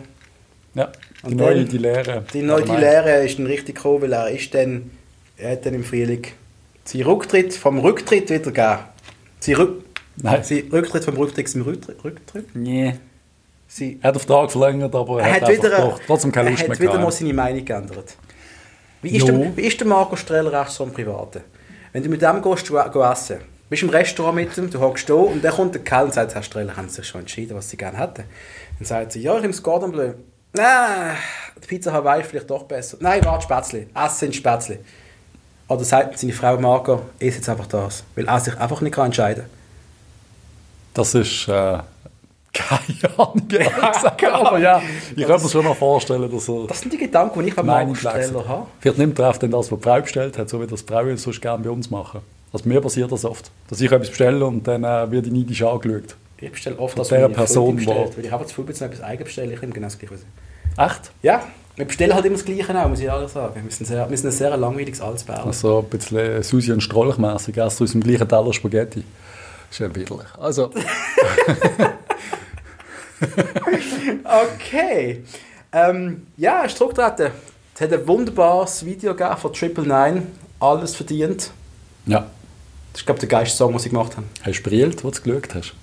Ja, die Und neue, dann- die Lehre. Die neue die. Lehre ist dann richtig gekommen, weil er ist dann, er hat dann im Frühling seinen Rücktritt vom Rücktritt wieder gegeben. Sein, Rück, Nein. sein Rücktritt vom Rücktritt zum Rücktritt. Rücktritt? Nee. Sein, Er hat den Vertrag verlängert, aber er, hat, hat einfach wieder, doch trotzdem keine Lust er mehr hat wieder mal seine Meinung geändert. Wie ist, der, wie ist der Marco Streller echt so im Privaten? Wenn du mit dem gehst, du, go essen, bist im Restaurant mit ihm, du hockst da und dann kommt der Kerl und sagt, Herr Streller, haben Sie sich schon entschieden, was Sie gerne hätten? Dann sagt sie, ja, ich nehme das Gordon Bleu. Nein, die Pizza Hawaii ist vielleicht doch besser. Nein, warte, Spätzle. Essen Spätzle. Oder sagt seine Frau Marco, iss jetzt einfach das. Weil er sich einfach nicht kann entscheiden Das ist äh, keine Ahnung, ehrlich gesagt. aber ja, ich kann mir schon noch vorstellen, dass er Das sind die Gedanken, die ich bei Marco Meinung Streller wechselt. habe. Vielleicht nimmt er dann das, was die Frau bestellt hat, so wie das die Frauen sonst gerne bei uns machen. Also mir passiert das oft, dass ich etwas bestelle und dann äh, wird ich neidisch angeschaut. Ich bestelle oft Von das, der Person, bestellt, weil ich habe zu viel zu etwas eigen bestelle, ich nehme genau das gleiche. Echt? Ja, wir bestellen halt immer das Gleiche auch, muss ich ehrlich sagen. Wir sind, sehr, wir sind ein sehr langweiliges altes Bär. Also ein bisschen Susi und Strolch-mässig, erst aus dem gleichen Teller Spaghetti. Ist ja widerlich. Also, Okay. Ähm, ja, ist zurückgetreten. Es hat ein wunderbares Video gegeben von Triple Nine. Alles verdient. ja. Das ist, glaube ich, der geilste Song, den sie gemacht haben. Hast du brillt, wo du geschaut hast?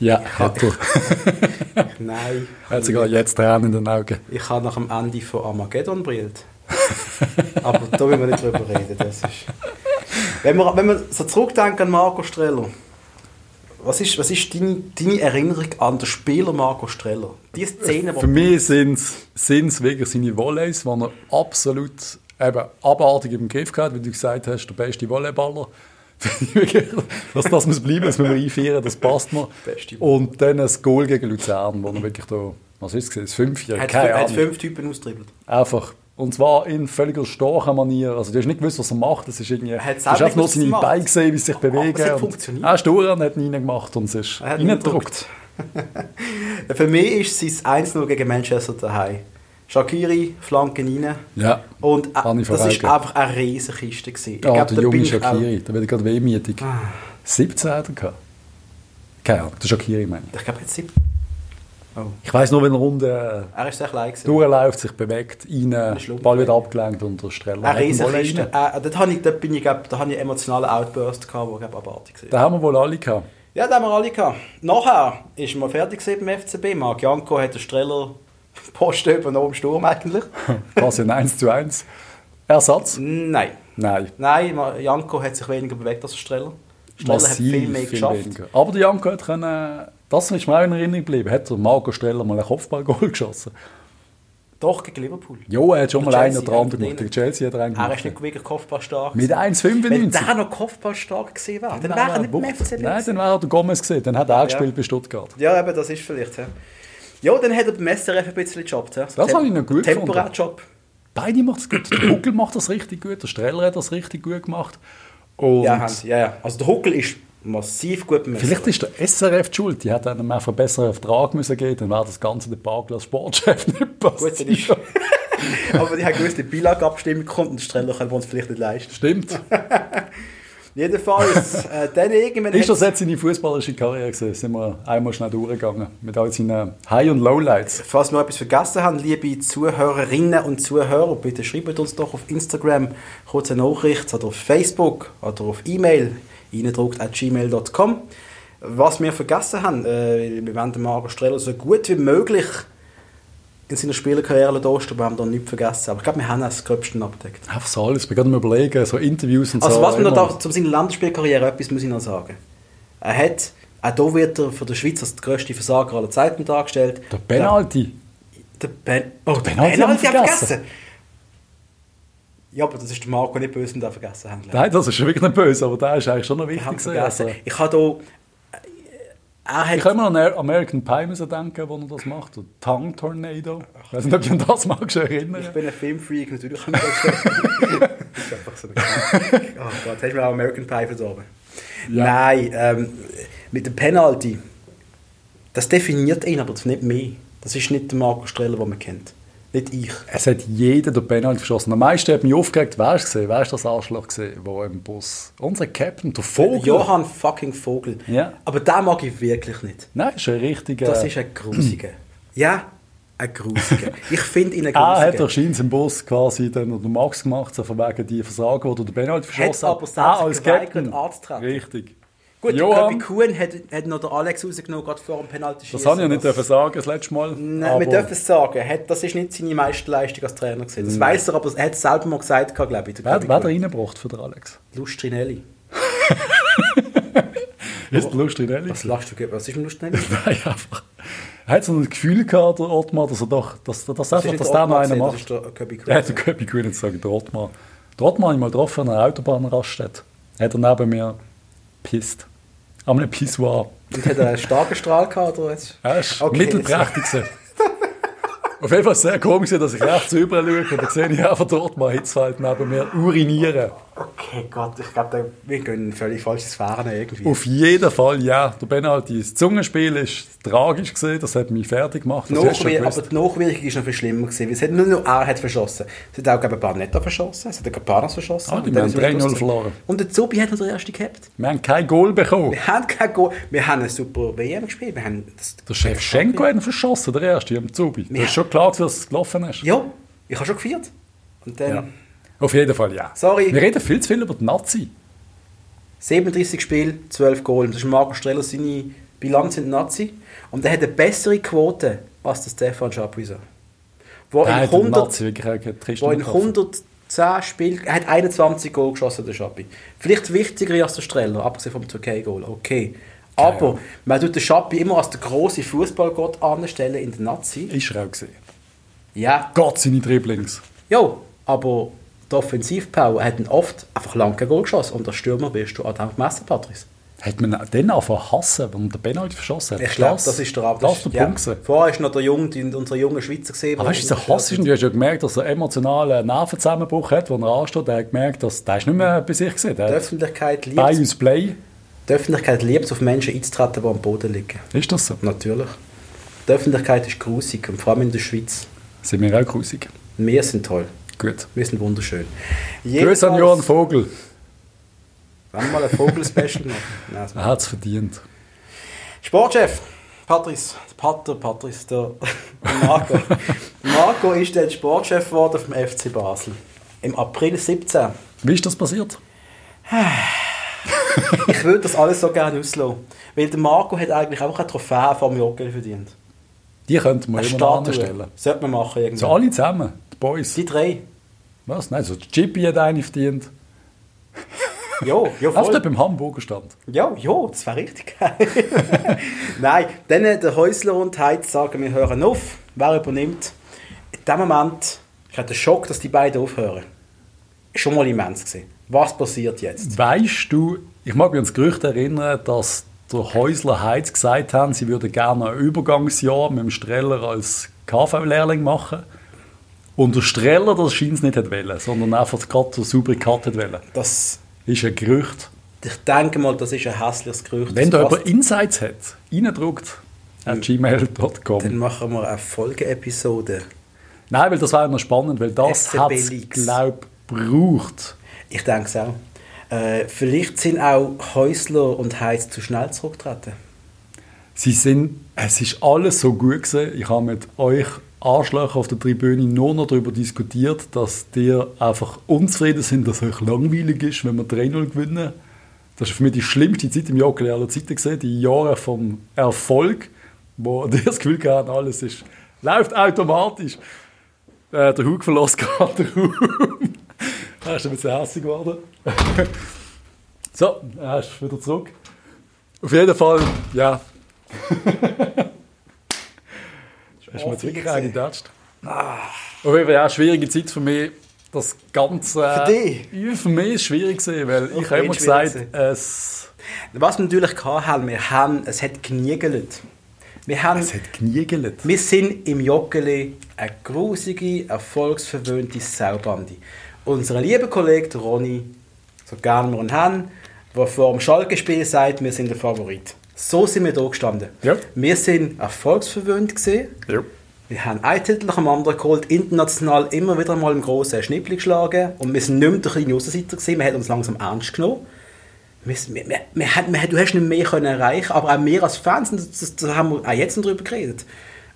Ja, hat er. Nein. Er hat sogar jetzt Tränen in den Augen. Ich habe nach dem Ende von Armageddon brillt. Aber da will wir nicht drüber reden. Das ist... wenn, wir, wenn wir so zurückdenken an Marco Streller, was ist, was ist deine, deine Erinnerung an den Spieler Marco Streller? Die Szene, Für mich sind es wirklich seine Volleys, die er absolut eben abartig im Griff hat, wie du gesagt hast, der beste Volleyballer. Dass das muss bleiben, das müssen wir einführen, das passt mir. Und dann ein Goal gegen Luzern, wo er wirklich da, was ist es, das Fünfjährige, hat, keine hat Ahnung. fünf Typen austribbelt. Einfach. Und zwar in völliger starker Manier. Also du hast nicht gewusst, was er macht. Das ist irgendwie, Er hat du selber hast einfach nur seine er Beine gesehen, wie sie sich Aber bewegen. es hat funktioniert. Er ist durch und hat ihn reingemacht und es ist Er hat reingedruckt. Für mich ist es 1-0 gegen Manchester daheim. Shakiri, Flanken rein. Ja. Und äh, ich das war einfach eine riesige Kiste. Gewesen. Ich Ja, glaub, der da junge bin ich auch- Shakiri, der wird gerade wehmütig. Ah. 17 hat er gehabt. Keine Ahnung, der Shakiri meine ich. Ich glaube, jetzt sieb- Oh. Ich weiss nur, wenn er unten Er ist sehr klein durchläuft, sich bewegt, rein. Ball wird abgelenkt und der Streller hat Ball Riesenkiste. Äh, dort, habe ich, dort bin ich, glaub, da habe ich emotionalen Outburst gehabt, der abartig war. Da haben wir wohl alle gehabt. Ja, das haben wir alle gehabt. Nachher ist man fertig beim FCB. Marc Janko hat den Streller Posten übernommen im Sturm eigentlich. Quasi ein 1 zu 1. Ersatz? Nein. Nein. Nein, Janko hat sich weniger bewegt als der Streller. Streller hat Massiv viel mehr geschafft. weniger. Aber der Janko hat können, das ist mir auch in Erinnerung geblieben, hat Marco Streller mal einen Kopfballgoal geschossen. Doch, gegen Liverpool. Jo, er hat schon mal einen oder anderen ja, gemacht. Gegen Chelsea hat er einen Er ist gemacht. nicht wirklich Kopfballstark. Mit gewesen. Wenn 1,95. der noch Kopfballstark gewesen wäre, dann wäre er nicht Wucht. FCB. Nein, dann wäre er der Gomez gesehen. Dann hat er auch gespielt bei Stuttgart. Ja, eben, das ist vielleicht. Ja, ja dann hat er beim SRF ein bisschen gejobbt. Ja. Das habe ich noch gut Temporär Job. Beide macht es gut. Der Huckel macht das richtig gut, der Streller hat das richtig gut gemacht. Und Ja. Ja, ja. Also der Huckel ist massiv gut beim vielleicht ist der SRF die schuld. Die hätten einem einfach einen besseren Vertrag müssen geben dann wäre das Ganze der Parkglas Sportchef nicht Gut, passiert. dann ist. Aber die haben gewusst, die Bilag-Abstimmung kommt und Streller können wir uns vielleicht nicht leisten. Stimmt. Jedenfalls, äh, dann irgendwann. Ist das jetzt seine fußballerische Karriere gewesen? Sind wir einmal schnell durchgegangen mit all seinen High- und Lowlights. Falls wir etwas vergessen haben, liebe Zuhörerinnen und Zuhörer, bitte schreibt uns doch auf Instagram kurze Nachricht oder auf Facebook oder auf E-Mail reindruckt.gmail.com. Was wir vergessen haben, äh, wir wollen Marco Streller so gut wie möglich in seiner Spielerkarriere durchstehen, wir haben da nichts vergessen. Aber ich glaube, wir haben das Gröbsten abgedeckt. Einfach so alles. Bin gerade überlegen, so Interviews und Also so. was man noch da, zu seiner Länderspielkarriere, etwas muss ich noch sagen. Er hat, auch hier wird er von der Schweiz als der grösste Versager aller Zeiten dargestellt. Der Penalty. Der Ben oh, der Penalty Penalty, wir wir vergessen. vergessen. Ja, aber das ist der Marco nicht böse, den wir vergessen haben. Nein, das ist schon wirklich nicht böse, aber der ist eigentlich schon noch ich. wichtig. Ich vergessen. Ich habe hier... Er hat... ich kann immer an American Pie müssen denken, wo er das macht. Der Tongue Tornado. Ich weiß nicht, ob ich an das magst erinnern. Ich bin ein Filmfreak, natürlich kann ich das das ist einfach so Oh Gott, hast du mir auch American Pie verdorben? Ja. Nein, ähm, mit dem Penalty, das definiert ihn aber nicht mehr. Das ist nicht der Marco Streller, den man kennt. Nicht ich. Es hat jeder den Penalty verschossen. Am meisten hat mich aufgeregt, wer ist gesehen? Wer ist das Arschloch gesehen, wo im Bus? Unser Captain, der Vogel. Johann fucking Vogel. Ja. Aber den mag ich wirklich nicht. Nein, ist ein richtiger. Das ist ein Grusiger. ja, ein Grusiger. Ich finde ihn ein er hat Grusiger. doch scheint im Bus quasi dann oder Max gemacht, so von wegen die Versagen, die der Penalty verschossen aber selbst Ah, als Captain. anzutreten. Richtig. Gut, der Johann, Köbi Kuhn hat, hat noch den Alex rausgenommen, gerade vor dem penalty das habe ich ja nicht dürfen sagen, das letzte Mal. Nein, wir dürfen es sagen. Hat, das ist nicht seine meiste Leistung als Trainer gewesen. Das weiß er, aber er hat es selber mal gesagt, glaube ich. der Wer, Köbi hat er Kuhn. reingebracht für den Alex? Lustrinelli. Ist der Lustrinelli? Was lachst du? Was ist ein Lustrinelli? Nein, einfach. Er hat so ein Gefühl gehabt, der Ottmar, dass er doch, dass, dass, Das einfach, dass der noch einen macht. Das ist der Köbi Kuhn. Er hat den Köpi Grün jetzt sagen, der Ottmar. Der Ottmar habe ich mal getroffen an einer Autobahnraststätte. Hat er neben mir pisst. An einem Pissoir. Und hat er einen starken Strahl gehabt? Oder jetzt? Er ist Okay, mittelprächtig. gewesen. Auf jeden Fall sehr komisch, dass ich rechts rüber schaue und dann sehe ich einfach dort mal Hitzfeld neben mir urinieren. Okay, Gott, ich glaube, wir gehen in völlig falsche Sphären irgendwie. Auf jeden Fall, ja. Der Penalty. Das Zungenspiel ist tragisch gesehen, das hat mich fertig gemacht. Nachwir aber die Nachwirkung ist noch viel schlimmer gewesen. weil Es hat nicht nur er hat verschossen. Es hat auch glaube ich, Barnetta verschossen, es hat auch Panas verschossen. Ah, die haben ist es 3-0 lustig. verloren. Und der Zubi hat noch den ersten gehabt. Wir haben kein Goal bekommen. Wir haben kein Goal. Wir haben eine super WM gespielt. Wir haben das Der Shevchenko hat ihn verschossen, der erste, am Zubi. Das ist schon klar, dass es gelaufen ist. Ja, ich habe schon gefeiert. Und dann Ja. Auf jeden Fall, ja. Sorry. Wir reden viel zu viel über die Nazi. 37 Spiele, 12 Goal. Das ist Marco Streller seine Bilanz in der Nazi. Und er hat eine bessere Quote als der Stefan Chapuisat. Wo in hat den 100 Nazi wirklich einen tristen wo in Kopf. 110 Spielen, er hat 21 Goal geschossen, der Schappi. Vielleicht wichtiger als der Streller, abgesehen vom 2K-Goal, okay. Aber man tut den Schappi immer als den grossen Fußballgott anstellen in der Nazi. Ist er auch gesehen. Ja, Gott, seine Dribblings. ja, aber der Offensivpower hat ihn oft einfach lang Goal geschossen und als Stürmer bist du auch dann gemessen, Patrice. Hat man den einfach hassen, wenn man den Penalty verschossen hat? Ich glaube, das ist der Ab- Das ist der ja. Punkt. gewesen. Vorher ist noch der Junge, die, unser junger Schweizer gesehen. Aber weißt du, dieser Hass ist, du hast ja gemerkt, dass er emotionalen Nervenzusammenbruch hat, wo er ansteht. Er hat gemerkt, dass der ist nicht mehr bei sich gesehen. Die Der Öffentlichkeit liebt bei uns Play. die Öffentlichkeit liebt es, auf Menschen einzutreten, die am Boden liegen. Ist das so? Natürlich. Die Öffentlichkeit ist grusig, und vor allem in der Schweiz. Sind wir auch grusig. Wir sind toll. Gut. Wir sind wunderschön. Grüß an Johann Vogel. Wenn wir mal ein Vogel-Special machen. Nein, Er hat es verdient. Sportchef, Patrice, der Pater, Patrice, der, der Marco. Marco ist der Sportchef geworden vom FC Basel. Im April 17. Wie ist das passiert? Ich würde das alles so gerne auslassen. Weil der Marco hat eigentlich auch eine Trophäe vom Joggeli verdient. Die könnte man Eine immer anstellen. Sollte man machen irgendwie. So alle zusammen, die Boys. Die drei. Was? Nein, so Chippy hat eine verdient. Jo, ja, Auf voll. der beim Hamburger stand. Ja, ja, das wäre richtig geil. Nein, dann der Häusler und Heiz sagen, wir hören auf. Wer übernimmt? In dem Moment, ich hatte den Schock, dass die beiden aufhören. Schon mal immens gewesen. Was passiert jetzt? Weißt du, ich mag mich an das Gerücht erinnern, dass der Häusler Heiz gesagt haben, sie würden gerne ein Übergangsjahr mit dem Streller als KV-Lehrling machen. Und der Streller, das scheint es nicht hat wollen, sondern einfach gerade so saubere Cut hat wollen. Das, Ist ein Gerücht. ich denke mal, das ist ein hässliches Gerücht. Wenn da passt. jemand Insights hat, reindruckt at gmail.com. Dann machen wir eine Folgeepisode. Nein, weil das wäre noch spannend, weil das hat es, glaube ich, gebraucht. Ich denke es auch. Äh, vielleicht sind auch Häusler und Heiz zu schnell zurückgetreten. Sie sind, es ist alles so gut gewesen. Ich habe mit euch Arschlöcher auf der Tribüne nur noch darüber diskutiert, dass ihr einfach unzufrieden sind, dass es euch langweilig ist, wenn wir 3-0 gewinnen. Das ist für mich die schlimmste Zeit im Joggeli aller Zeiten gesehen, die Jahre vom Erfolg, wo ihr das Gefühl habt, alles ist, läuft automatisch. Äh, der Hug verlässt gerade den Raum. Er ist ein bisschen hässlich geworden. so, er ist wieder zurück. Auf jeden Fall, ja, Hast du mir jetzt wirklich reingetatscht? Auf jeden Fall, ja, eine schwierige Zeit für mich. Das Ganze... Für dich? Ja, für mich ist es schwierig weil ich habe immer gesagt, es, Was wir natürlich haben, wir haben, es hat geniegelt. Wir, haben, es hat kniegelt. wir sind im Joggeli eine grusige, erfolgsverwöhnte Saubande. Unser lieber Kollege Ronny, so gerne wir ihn haben, der vor dem Schalke-Spiel sagt, wir sind der Favorit. So sind wir da gestanden. Ja. Wir sind erfolgsverwöhnt gesehen. Ja. Wir haben einen Titel nach dem anderen geholt, international immer wieder mal im grossen Schnippli geschlagen und wir sind nicht mehr der kleine Aussenseiter gewesen, wir haben uns langsam ernst genommen. Wir, wir, wir, wir, du hast nicht mehr können erreichen, aber auch wir als Fans, und das, das, da haben wir auch jetzt noch drüber geredet,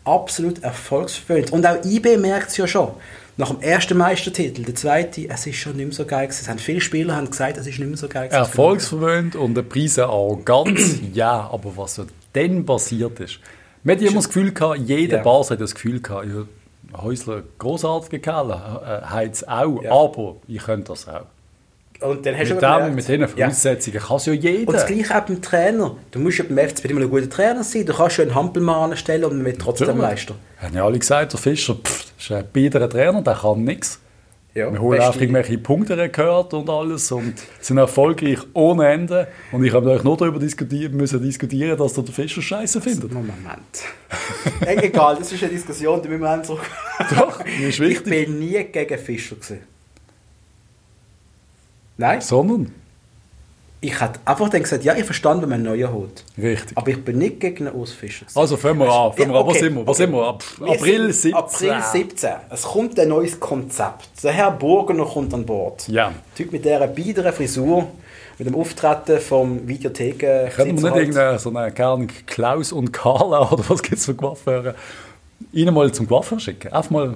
absolut erfolgsverwöhnt. Und auch IB merkt es ja schon. Nach dem ersten Meistertitel, der zweite, es ist schon nicht mehr so geil gewesen. Es haben viele Spieler haben gesagt, es ist nicht mehr so geil gewesen. Erfolgsverwöhnt und eine Prise Arroganz, ja, aber was so dann passiert ist. Wir hatten immer das Gefühl gehabt, jeder Ja. Bas hat das Gefühl gehabt, ja, Häusler großartige Kerle, äh, Heiz auch, Ja. aber ich könnte das auch. Und dann hast Mit, dem, mit diesen Ja. Voraussetzungen kann es ja jeder. Und das Gleiche auch beim Trainer. Du musst ja beim FCB immer ein guter Trainer sein. Du kannst ja einen Hampelmann anstellen und man wird trotzdem. Meister. Haben ja alle gesagt, der Fischer pff, das ist ein biederer Trainer, der kann nichts. Ja, Wir holen beste- einfach irgendwelche Punkte gehört und alles und sind erfolgreich ohne Ende. Und ich habe euch nur darüber diskutieren, müssen diskutieren, dass der Fischer Scheiße findet. Moment. Egal, das ist eine Diskussion, die müssen wir zurück. Doch, ist Ich wichtig. bin nie gegen Fischer. Gewesen. Nein, Sondern, ich hätte einfach dann gesagt, ja, ich verstand, wenn man einen neuen holt. richtig. Aber ich bin nicht gegen einen Urs Fischer. gewesen. Also fangen wir an. Fangen wir an. Was sind wir? Was okay. sind wir? Ab Wir April sind 17. April 17. Es kommt ein neues Konzept. Der Herr Burgener kommt an Bord. Ja. Typ mit dieser biederen Frisur, mit dem Auftreten vom Videotheken. Können wir nicht irgendeinen so einen Kern Klaus und Carla oder was gibt es für Coiffeure? Ihnen mal zum Coiffeur schicken. Einfach mal.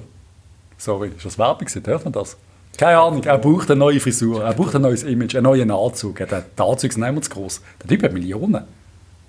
Sorry, ist das Werbung? Darf man das? Keine Ahnung, er braucht eine neue Frisur, er braucht ein neues Image, einen neuen Anzug. Der der Anzug ist nicht mehr zu groß. Der Typ hat Millionen.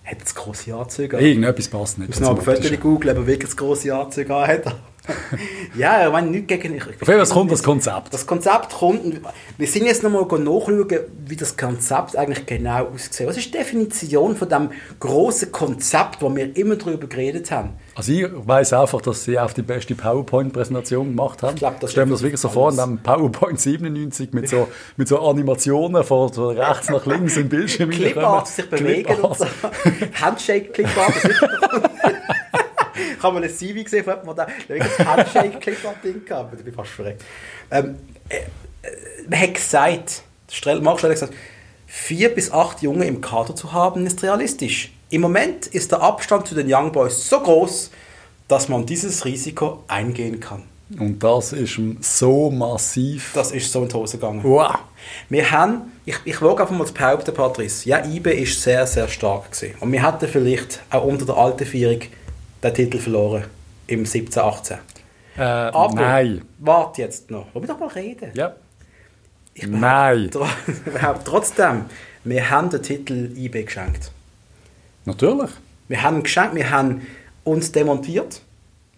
Hat es grosse Anzüge? Irgendetwas passt nicht. Ich muss noch dazu. ein Foto googeln, ob er wirklich grosse Anzüge hat. ja, ich meine, nicht gegen... Ich, Auf jeden Fall kommt das Konzept. Das Konzept kommt... Wir sind jetzt nochmal nachschauen, wie das Konzept eigentlich genau aussieht. Was ist die Definition von dem grossen Konzept, wo wir immer darüber geredet haben? Also ich weiß einfach, dass sie auch die beste PowerPoint-Präsentation gemacht haben. Ich glaub, das Stellen wir das wirklich so vor, in alles. dem PowerPoint 97 mit so, mit so Animationen von so rechts nach links im Bildschirm Clipart sich bewegen und so. Handshake-Clipart. habe mal ein CV gesehen von jemandem, der wirklich das Handshake-Clipart-Ding gehabt hat. Ich bin fast verreckt. Ähm, äh, äh, man hat gesagt, Marc Streller hat gesagt, vier bis acht Junge im Kader zu haben, ist realistisch. Im Moment ist der Abstand zu den Young Boys so groß, dass man dieses Risiko eingehen kann. Und das ist so massiv. Das ist so in die Hose gegangen. Wow. Wir haben, ich, ich wage einfach mal zu behaupten, Patrice, ja, IBE ist sehr, sehr stark gewesen. Und wir hätten vielleicht auch unter der alten Vierung den Titel verloren. Im 17, 18. Äh, Aber, nein. warte jetzt noch. Lass mich doch mal reden. Ja. Ich Nein. behaupte, behaupte trotzdem, wir haben den Titel IB geschenkt. Natürlich. Wir haben geschenkt, wir haben uns demontiert,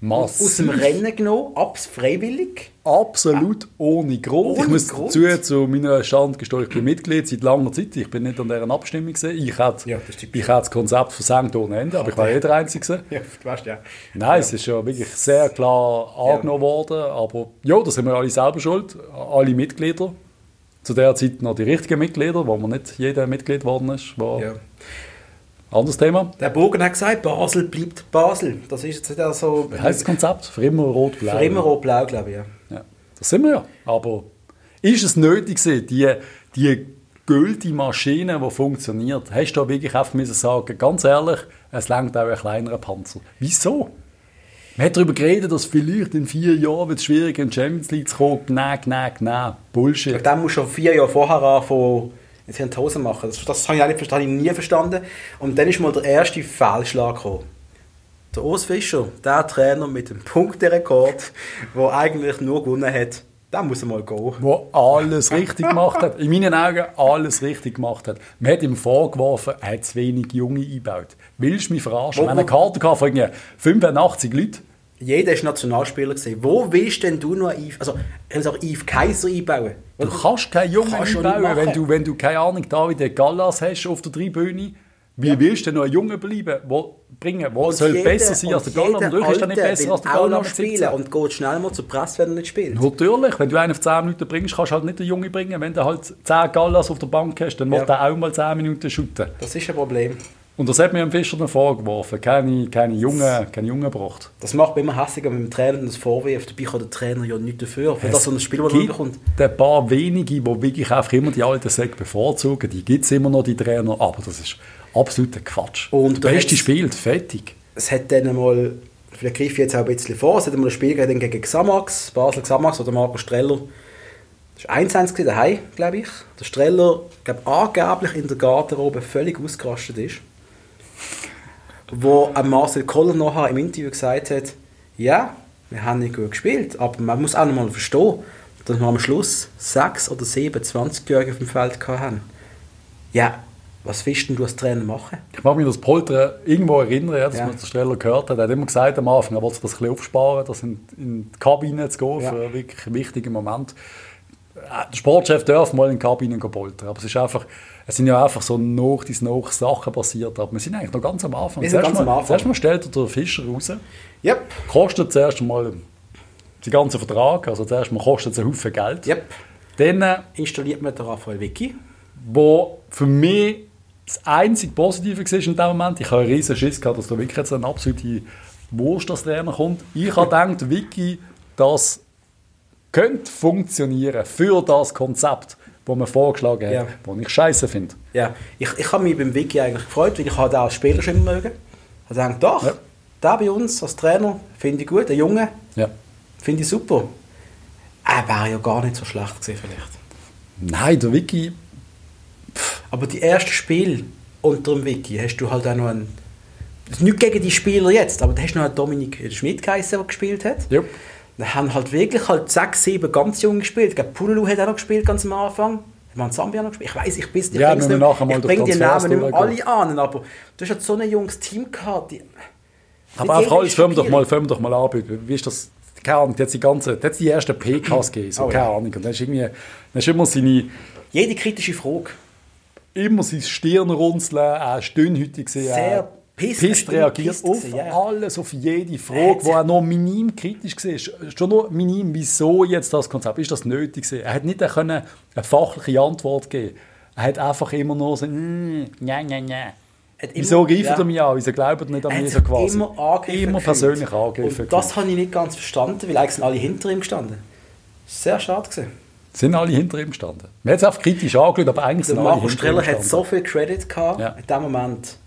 Massiv. aus dem Rennen genommen, abs freiwillig. Absolut ohne Grund. Ohne ich muss Grund? dazu zu meiner Stand gestehen, ich bin Mitglied seit langer Zeit. Ich bin nicht an dieser Abstimmung gewesen. Ich hätte, Ja, das ist ich hätte das Konzept versenkt ohne Ende, aber ich war eh der Einzige. Ja, du weißt ja. Nein, es ist ja wirklich sehr klar angenommen worden. Aber ja, da sind wir alle selber schuld. Alle Mitglieder. Zu der Zeit noch die richtigen Mitglieder, wo man nicht jeder Mitglied geworden ist. War Ja. Anderes Thema. Der Bogen hat gesagt, Basel bleibt Basel. Das ist jetzt nicht so... Wie heißt das Konzept? Für immer rot-blau. Für immer rot-blau, glaube ich. Ja. Ja, das sind wir ja. Aber ist es nötig gewesen, die, die gültige Maschine, die funktioniert, hast du da wirklich einfach müssen sagen, ganz ehrlich, es langt auch ein kleinerer Panzer. Wieso? Man hat darüber geredet, dass vielleicht in vier Jahren wird es schwierig in die Champions League zu kommen. Nein, nein, nein. Bullshit. Und dann musst du schon vier Jahre vorher anfangen, jetzt in die Hose machen. Das, das habe ich nicht verstanden, habe ich nie verstanden. Und dann ist mal der erste Fehlschlag gekommen. Der Urs Fischer, der Trainer mit dem Punkterekord, der eigentlich nur gewonnen hat, der muss mal gehen. Wo alles richtig gemacht hat. In meinen Augen alles richtig gemacht hat. Man hat ihm vorgeworfen, er hat zu wenig Junge eingebaut. Willst du mich verarschen? Wir haben eine Karte von irgendwie 85 Leuten. Jeder ist Nationalspieler gesehen. Wo willst denn du noch Yves, also ich kann sagen, Yves Kaiser einbauen? Du kannst keinen Jungen Kannst einbauen, wenn du, wenn du, keine Ahnung, David Gallas hast auf der Tribüne. Wie willst du denn noch einen Jungen bleiben, wo, bringen? Wo Und soll jeder- besser sein als der Gallas? Natürlich ist er nicht besser als der Gallas spielen 17. und geht schnell mal zur Presse, wenn er nicht spielt. Natürlich, wenn du einen auf 10 Minuten bringst, kannst du halt nicht den Jungen bringen. Wenn du halt 10 Gallas auf der Bank hast, dann Ja. muss der auch mal 10 Minuten shooten. Das ist ein Problem. Und das hat mir am Fischer dann vorgeworfen. Keine, keine Jungen, keine Jungen gebracht. Das macht mich immer hässiger, wenn dem Trainer das vorwirft. Dabei kann der Trainer ja nichts dafür, für das so ein Spiel, das gibt bekommt. ein paar wenige, die wirklich einfach immer die alten Säcke bevorzugen. Die gibt es immer noch, die Trainer. Aber das ist absoluter Quatsch. Und der Beste spielt, fertig. Es hat dann mal, vielleicht greife ich jetzt auch ein bisschen vor, es hat mal ein Spiel gegeben gegen Xamax, Basel Xamax oder Marco Streller. Das war 1-1 gewesen, daheim, glaube ich. Der Streller, glaube angeblich in der Garderobe völlig ausgerastet ist. Wo Marcel Koller nachher im Interview gesagt hat, ja, wir haben nicht gut gespielt, aber man muss auch noch mal verstehen, dass wir am Schluss sechs oder sieben 20-Jährige auf dem Feld haben. Ja, was willst denn du als Trainer machen? Ich mag mich an das Poltern irgendwo erinnern, ja, dass Ja. man den Streller gehört hat. Er hat immer gesagt am Anfang, er wollte das ein bisschen aufsparen, das in, in die Kabine zu gehen Ja. für einen wirklich wichtigen Moment. Äh, Der Sportchef darf mal in die Kabine poltern, aber es ist einfach, es sind ja einfach so nach dies nach Sachen passiert, aber wir sind eigentlich noch ganz am Anfang. Wir sind Zuerst ganz mal, am Anfang. Zuerst stellt er den Fischer raus, Yep, kostet zuerst mal den ganzen Vertrag, also zuerst mal kostet es einen Haufen Geld. yep. Dann äh, installiert man den Raphael Vicky. wo für mich das einzige Positive war in dem Moment. Ich habe einen riesen Schiss gehabt, dass da wirklich jetzt ein absolute Wurst als Trainer kommt. Ich habe gedacht, Vicky, das könnte funktionieren für das Konzept, das man vorgeschlagen hat, Ja. das ich scheiße finde. Ja, ich, ich habe mich beim Vicky eigentlich gefreut, weil ich den als Spieler schon mögen. Ich habe gedacht, doch, Ja. der bei uns als Trainer finde ich gut, der Junge Ja. finde ich super. Er wäre ja gar nicht so schlecht gewesen vielleicht. Nein, der Vicky, Aber die ersten Spiele unter dem Vicky hast du halt auch noch einen... Nicht gegen die Spieler jetzt, aber da hast du noch einen Dominik Schmidt geheißen, der gespielt hat. ja. Da haben halt wirklich halt sechs, sieben ganz jung gespielt. Ich glaube, Pululu hat auch noch gespielt ganz am Anfang. Man Sambia noch gespielt. Ich weiß, ich bin Ja, wir nicht- mal ich bringe die Namen nicht mehr alle an, aber du hast halt so ein junges Team gehabt. Die, Aber jeder alles, wir doch mal, wir doch mal an. Wie ist das? Keine Ahnung, jetzt die ganze, jetzt die ersten PKs gegeben, so, Oh, keine ja. Ahnung. Und dann ist irgendwie, dann ist immer seine, Jede kritische Frage. immer sein Stirn runzeln, er ist dünnhütig gewesen, Sehr pisst, pisst er reagiert pisst auf ja. alles, auf jede Frage, wo er noch minim kritisch war. Schon nur minim, wieso jetzt das Konzept, ist das nötig gewesen? Er hat nicht können eine fachliche Antwort geben Er hat einfach immer nur so, mm, ja, ja, ja. Hat Wieso greift ja. er mich an? Wieso glaubt er nicht an mich so quasi? immer Immer persönlich angegriffen. Und das habe ich nicht ganz verstanden, weil eigentlich sind alle hinter ihm gestanden. Sehr schade gewesen. Sind alle hinter ihm gestanden. Man hat es einfach kritisch angeschaut, aber eigentlich Der sind alle Marco hinter ihm Streller hat so viel Credit gehabt Ja. in dem Moment.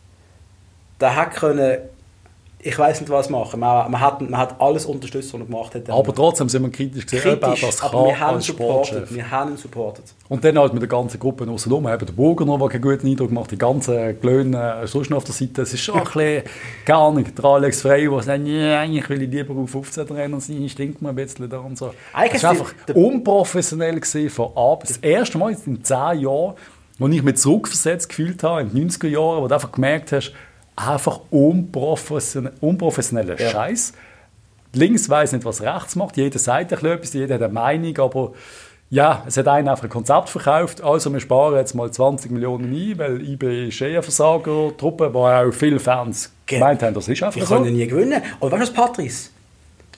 Der hat können, ich weiß nicht, was machen. Man, man, hat, man hat alles unterstützt, was er gemacht hat. Aber trotzdem sind wir kritisch gesehen, kritisch, das aber wir haben supportet. Wir haben ihn supportet. Und dann halt mit der ganzen Gruppe noch rum, eben der Burger noch, der keinen guten Eindruck macht, die ganzen Glöhnen, sonst noch auf der Seite, es ist schon ein bisschen, gar nicht, der Alex Frey, der sagt, ja, eigentlich will ich lieber auf 15 rennen sein, stinkt mir ein bisschen da und so. Eigentlich Es war ist einfach unprofessionell gesehen von A bis Das erste Mal in 10 Jahren, wo ich mich zurückversetzt gefühlt habe, in den 90er Jahren, wo du einfach gemerkt hast, einfach unprofessionell, unprofessioneller Ja. Scheiß. Links weiß nicht, was rechts macht. Jeder sagt ein etwas, jeder hat eine Meinung, aber ja, es hat einen einfach ein Konzept verkauft. Also wir sparen jetzt mal 20 Millionen ein, weil IB ist eh eine Versager-Truppe, wo auch viele Fans Ge- gemeint haben, das ist einfach Wir so. können ja nie gewinnen. Aber weißt du was, Patrice?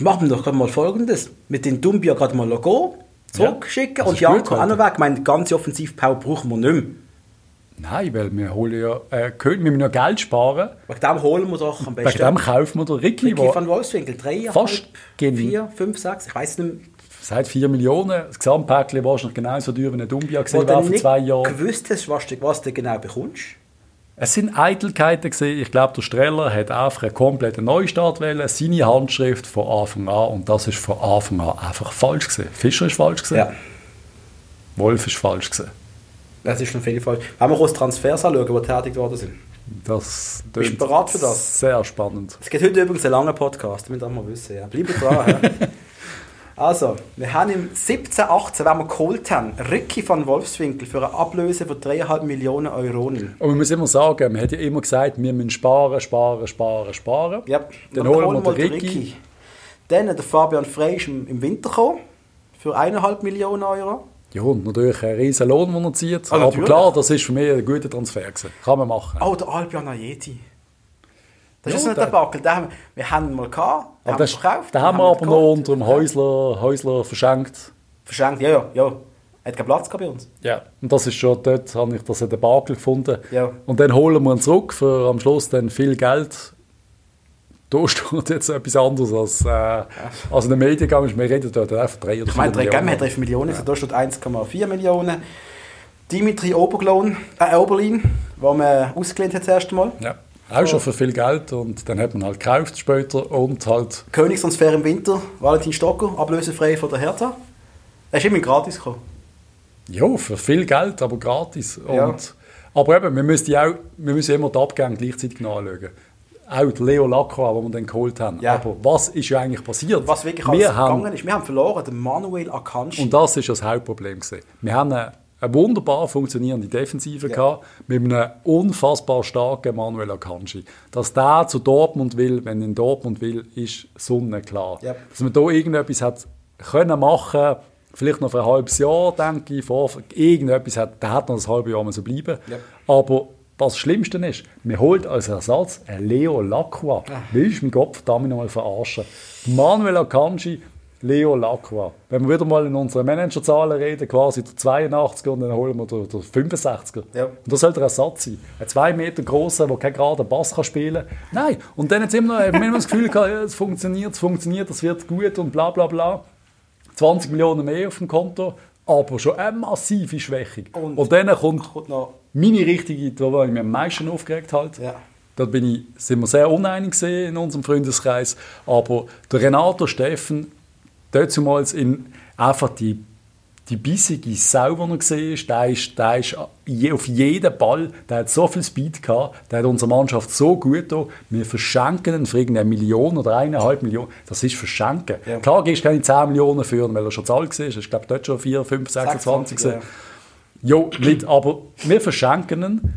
Machen wir doch gerade mal Folgendes. Mit den Dumbia gerade mal Logo zurückschicken das und Janko auch noch weg. Ich meine, die ganze Offensivpower brauchen wir nicht mehr. Nein, weil wir holen ja, äh, können- wir müssen ja Geld sparen. Wegen dem holen wir doch am Wegen besten dem kaufen wir den Ricky, Ricky van Wolfswinkel. Drei, Fast gen- vier, fünf, sechs, ich weiß nicht mehr. seit 4 Millionen, das Gesamtpäckchen wahrscheinlich genauso teuer wie ein Dumbia gesehen war vor zwei Jahren. gewusst hast, was du, was du genau bekommst. Es sind Eitelkeiten gesehen. Ich glaube, der Streller hat einfach einen kompletten Neustart wählen, seine Handschrift von Anfang an und das ist von Anfang an einfach falsch gesehen. Fischer ist falsch gesehen, Ja, Wolf ist falsch gesehen. Das ist schon viel falsch. Wenn wir uns Transfers anschauen, die getätigt worden sind. Das Bist du bereit für das? Sehr spannend. Es geht heute übrigens ein langer Podcast, damit wir mal wissen. Ja. Bleibt dran. Also, wir haben im 17, 18, wenn wir geholt haben, Ricky van Wolfswinkel für eine Ablöse von 3,5 Millionen Euronen. Und man muss immer sagen, man hat ja immer gesagt, wir müssen sparen, sparen, sparen, sparen. Ja, Dann wir holen wir mal den Ricky. Dann der Fabian Frey ist im, im Winter gekommen, für 1,5 Millionen Euro. Ja, und natürlich ein riesen Lohn, den er zieht. Ah, Aber klar, das ist für mich ein guter Transfer gewesen. Kann man machen. Oh, der Albion Ayeti. Das Ja, ist nicht der- Backel. Den haben, wir haben ihn mal gehabt, den haben wir verkauft. den haben wir aber noch unter dem Häusler, Häusler verschenkt. Verschenkt, ja, ja, ja. Er hat keinen Platz bei uns. Ja. Und das ist schon, dort habe ich das der Bakel gefunden. Ja. Und dann holen wir ihn zurück für am Schluss dann viel Geld. Da steht jetzt etwas anderes als, äh, als in den Medien. Wir reden dort einfach drei oder Ich meine, vier drei Gämme hat Millionen. 3 Millionen, also da steht 1,4 Millionen. Dimitri Oberglon, äh, Oberlin, den man ausgelehnt hat das erste Mal. Ja. Auch schon für viel Geld und dann hat man halt gekauft später und halt Königstransfer im Winter, Valentin Stocker, ablösefrei von der Hertha. Er ist immer gratis gekommen. Ja, für viel Geld, aber gratis. Ja. Und, aber eben, wir müssen, auch, wir müssen immer die Abgänge gleichzeitig noch anschauen. Auch Leo Lacroix, den wir dann geholt haben. Ja. Aber was ist ja eigentlich passiert? Was wirklich alles wir haben, gegangen ist, wir haben verloren, den Manuel Akanji. Und das ist das Hauptproblem. Gewesen. Wir haben eine, eine wunderbar funktionierende Defensive gehabt, mit einem unfassbar starken Manuel Akanji. Dass der zu Dortmund will, wenn er in Dortmund will, ist sonnenklar. Ja. Dass man da irgendetwas hat können machen vielleicht noch für ein halbes Jahr, denke ich, vor, irgendetwas hat, der hat noch ein halbes Jahr so bleiben. Ja. Aber das Schlimmste ist, wir holt als Ersatz einen Leo Lacroix. Ah. Willst du mich Gott verdammt noch mal verarschen? Manuel Akanji, Leo Lacroix. Wenn wir wieder mal in unseren Managerzahlen reden, quasi der 82er und dann holen wir den, den 65er. Ja. Und das soll der Ersatz sein. Ein 2 Meter grosser, der keinen geraden Bass kann spielen kann. Nein. Und dann es immer noch, immer das Gefühl gehabt, ja, es funktioniert, es funktioniert, es wird gut und bla bla bla. 20 Millionen mehr auf dem Konto, aber schon eine massive Schwächung. Und- Und, dann kommt Kommt noch, meine richtige, da war ich mich am meisten aufgeregt halt. ja. Da bin ich, sind wir sehr uneinig in unserem Freundeskreis. Aber der Renato Steffen, damals in einfach die, die bissige Sau, die er gesehen ist, der ist, der ist je- auf jeden Ball, der hat so viel Speed gehabt, der hat unsere Mannschaft so gut da. Wir verschenken ihn für irgendeine Million oder eineinhalb Millionen. Das ist verschenken. Ja. Klar gibst du keine 10 Millionen für, weil er schon zu alt war. Ich glaube, dort schon 4, 5, 26. 26, Jo, nicht, aber wir verschenken ihn.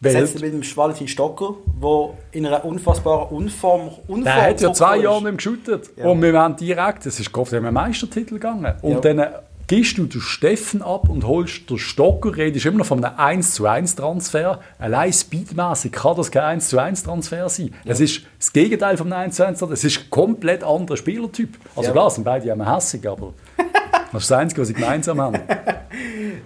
Setzt mit dem Valentin Stocker, der in einer unfassbaren Unform, Unform Der hat ja zwei Jahre nicht geschüttet. Ja. Und wir waren direkt, das ist Gott, wir haben einen Meistertitel gegangen. Und Ja. dann gehst du den Steffen ab und holst den Stocker, redest immer noch von einem 1 zu 1 Transfer. Allein speedmäßig kann das kein 1 zu 1 Transfer sein. Es ist das Gegenteil vom 1 zu 1 Transfer. Es ist ein komplett anderer Spielertyp. Also Ja. klar, sind beide immer hässig, aber das ist das Einzige, was sie gemeinsam haben.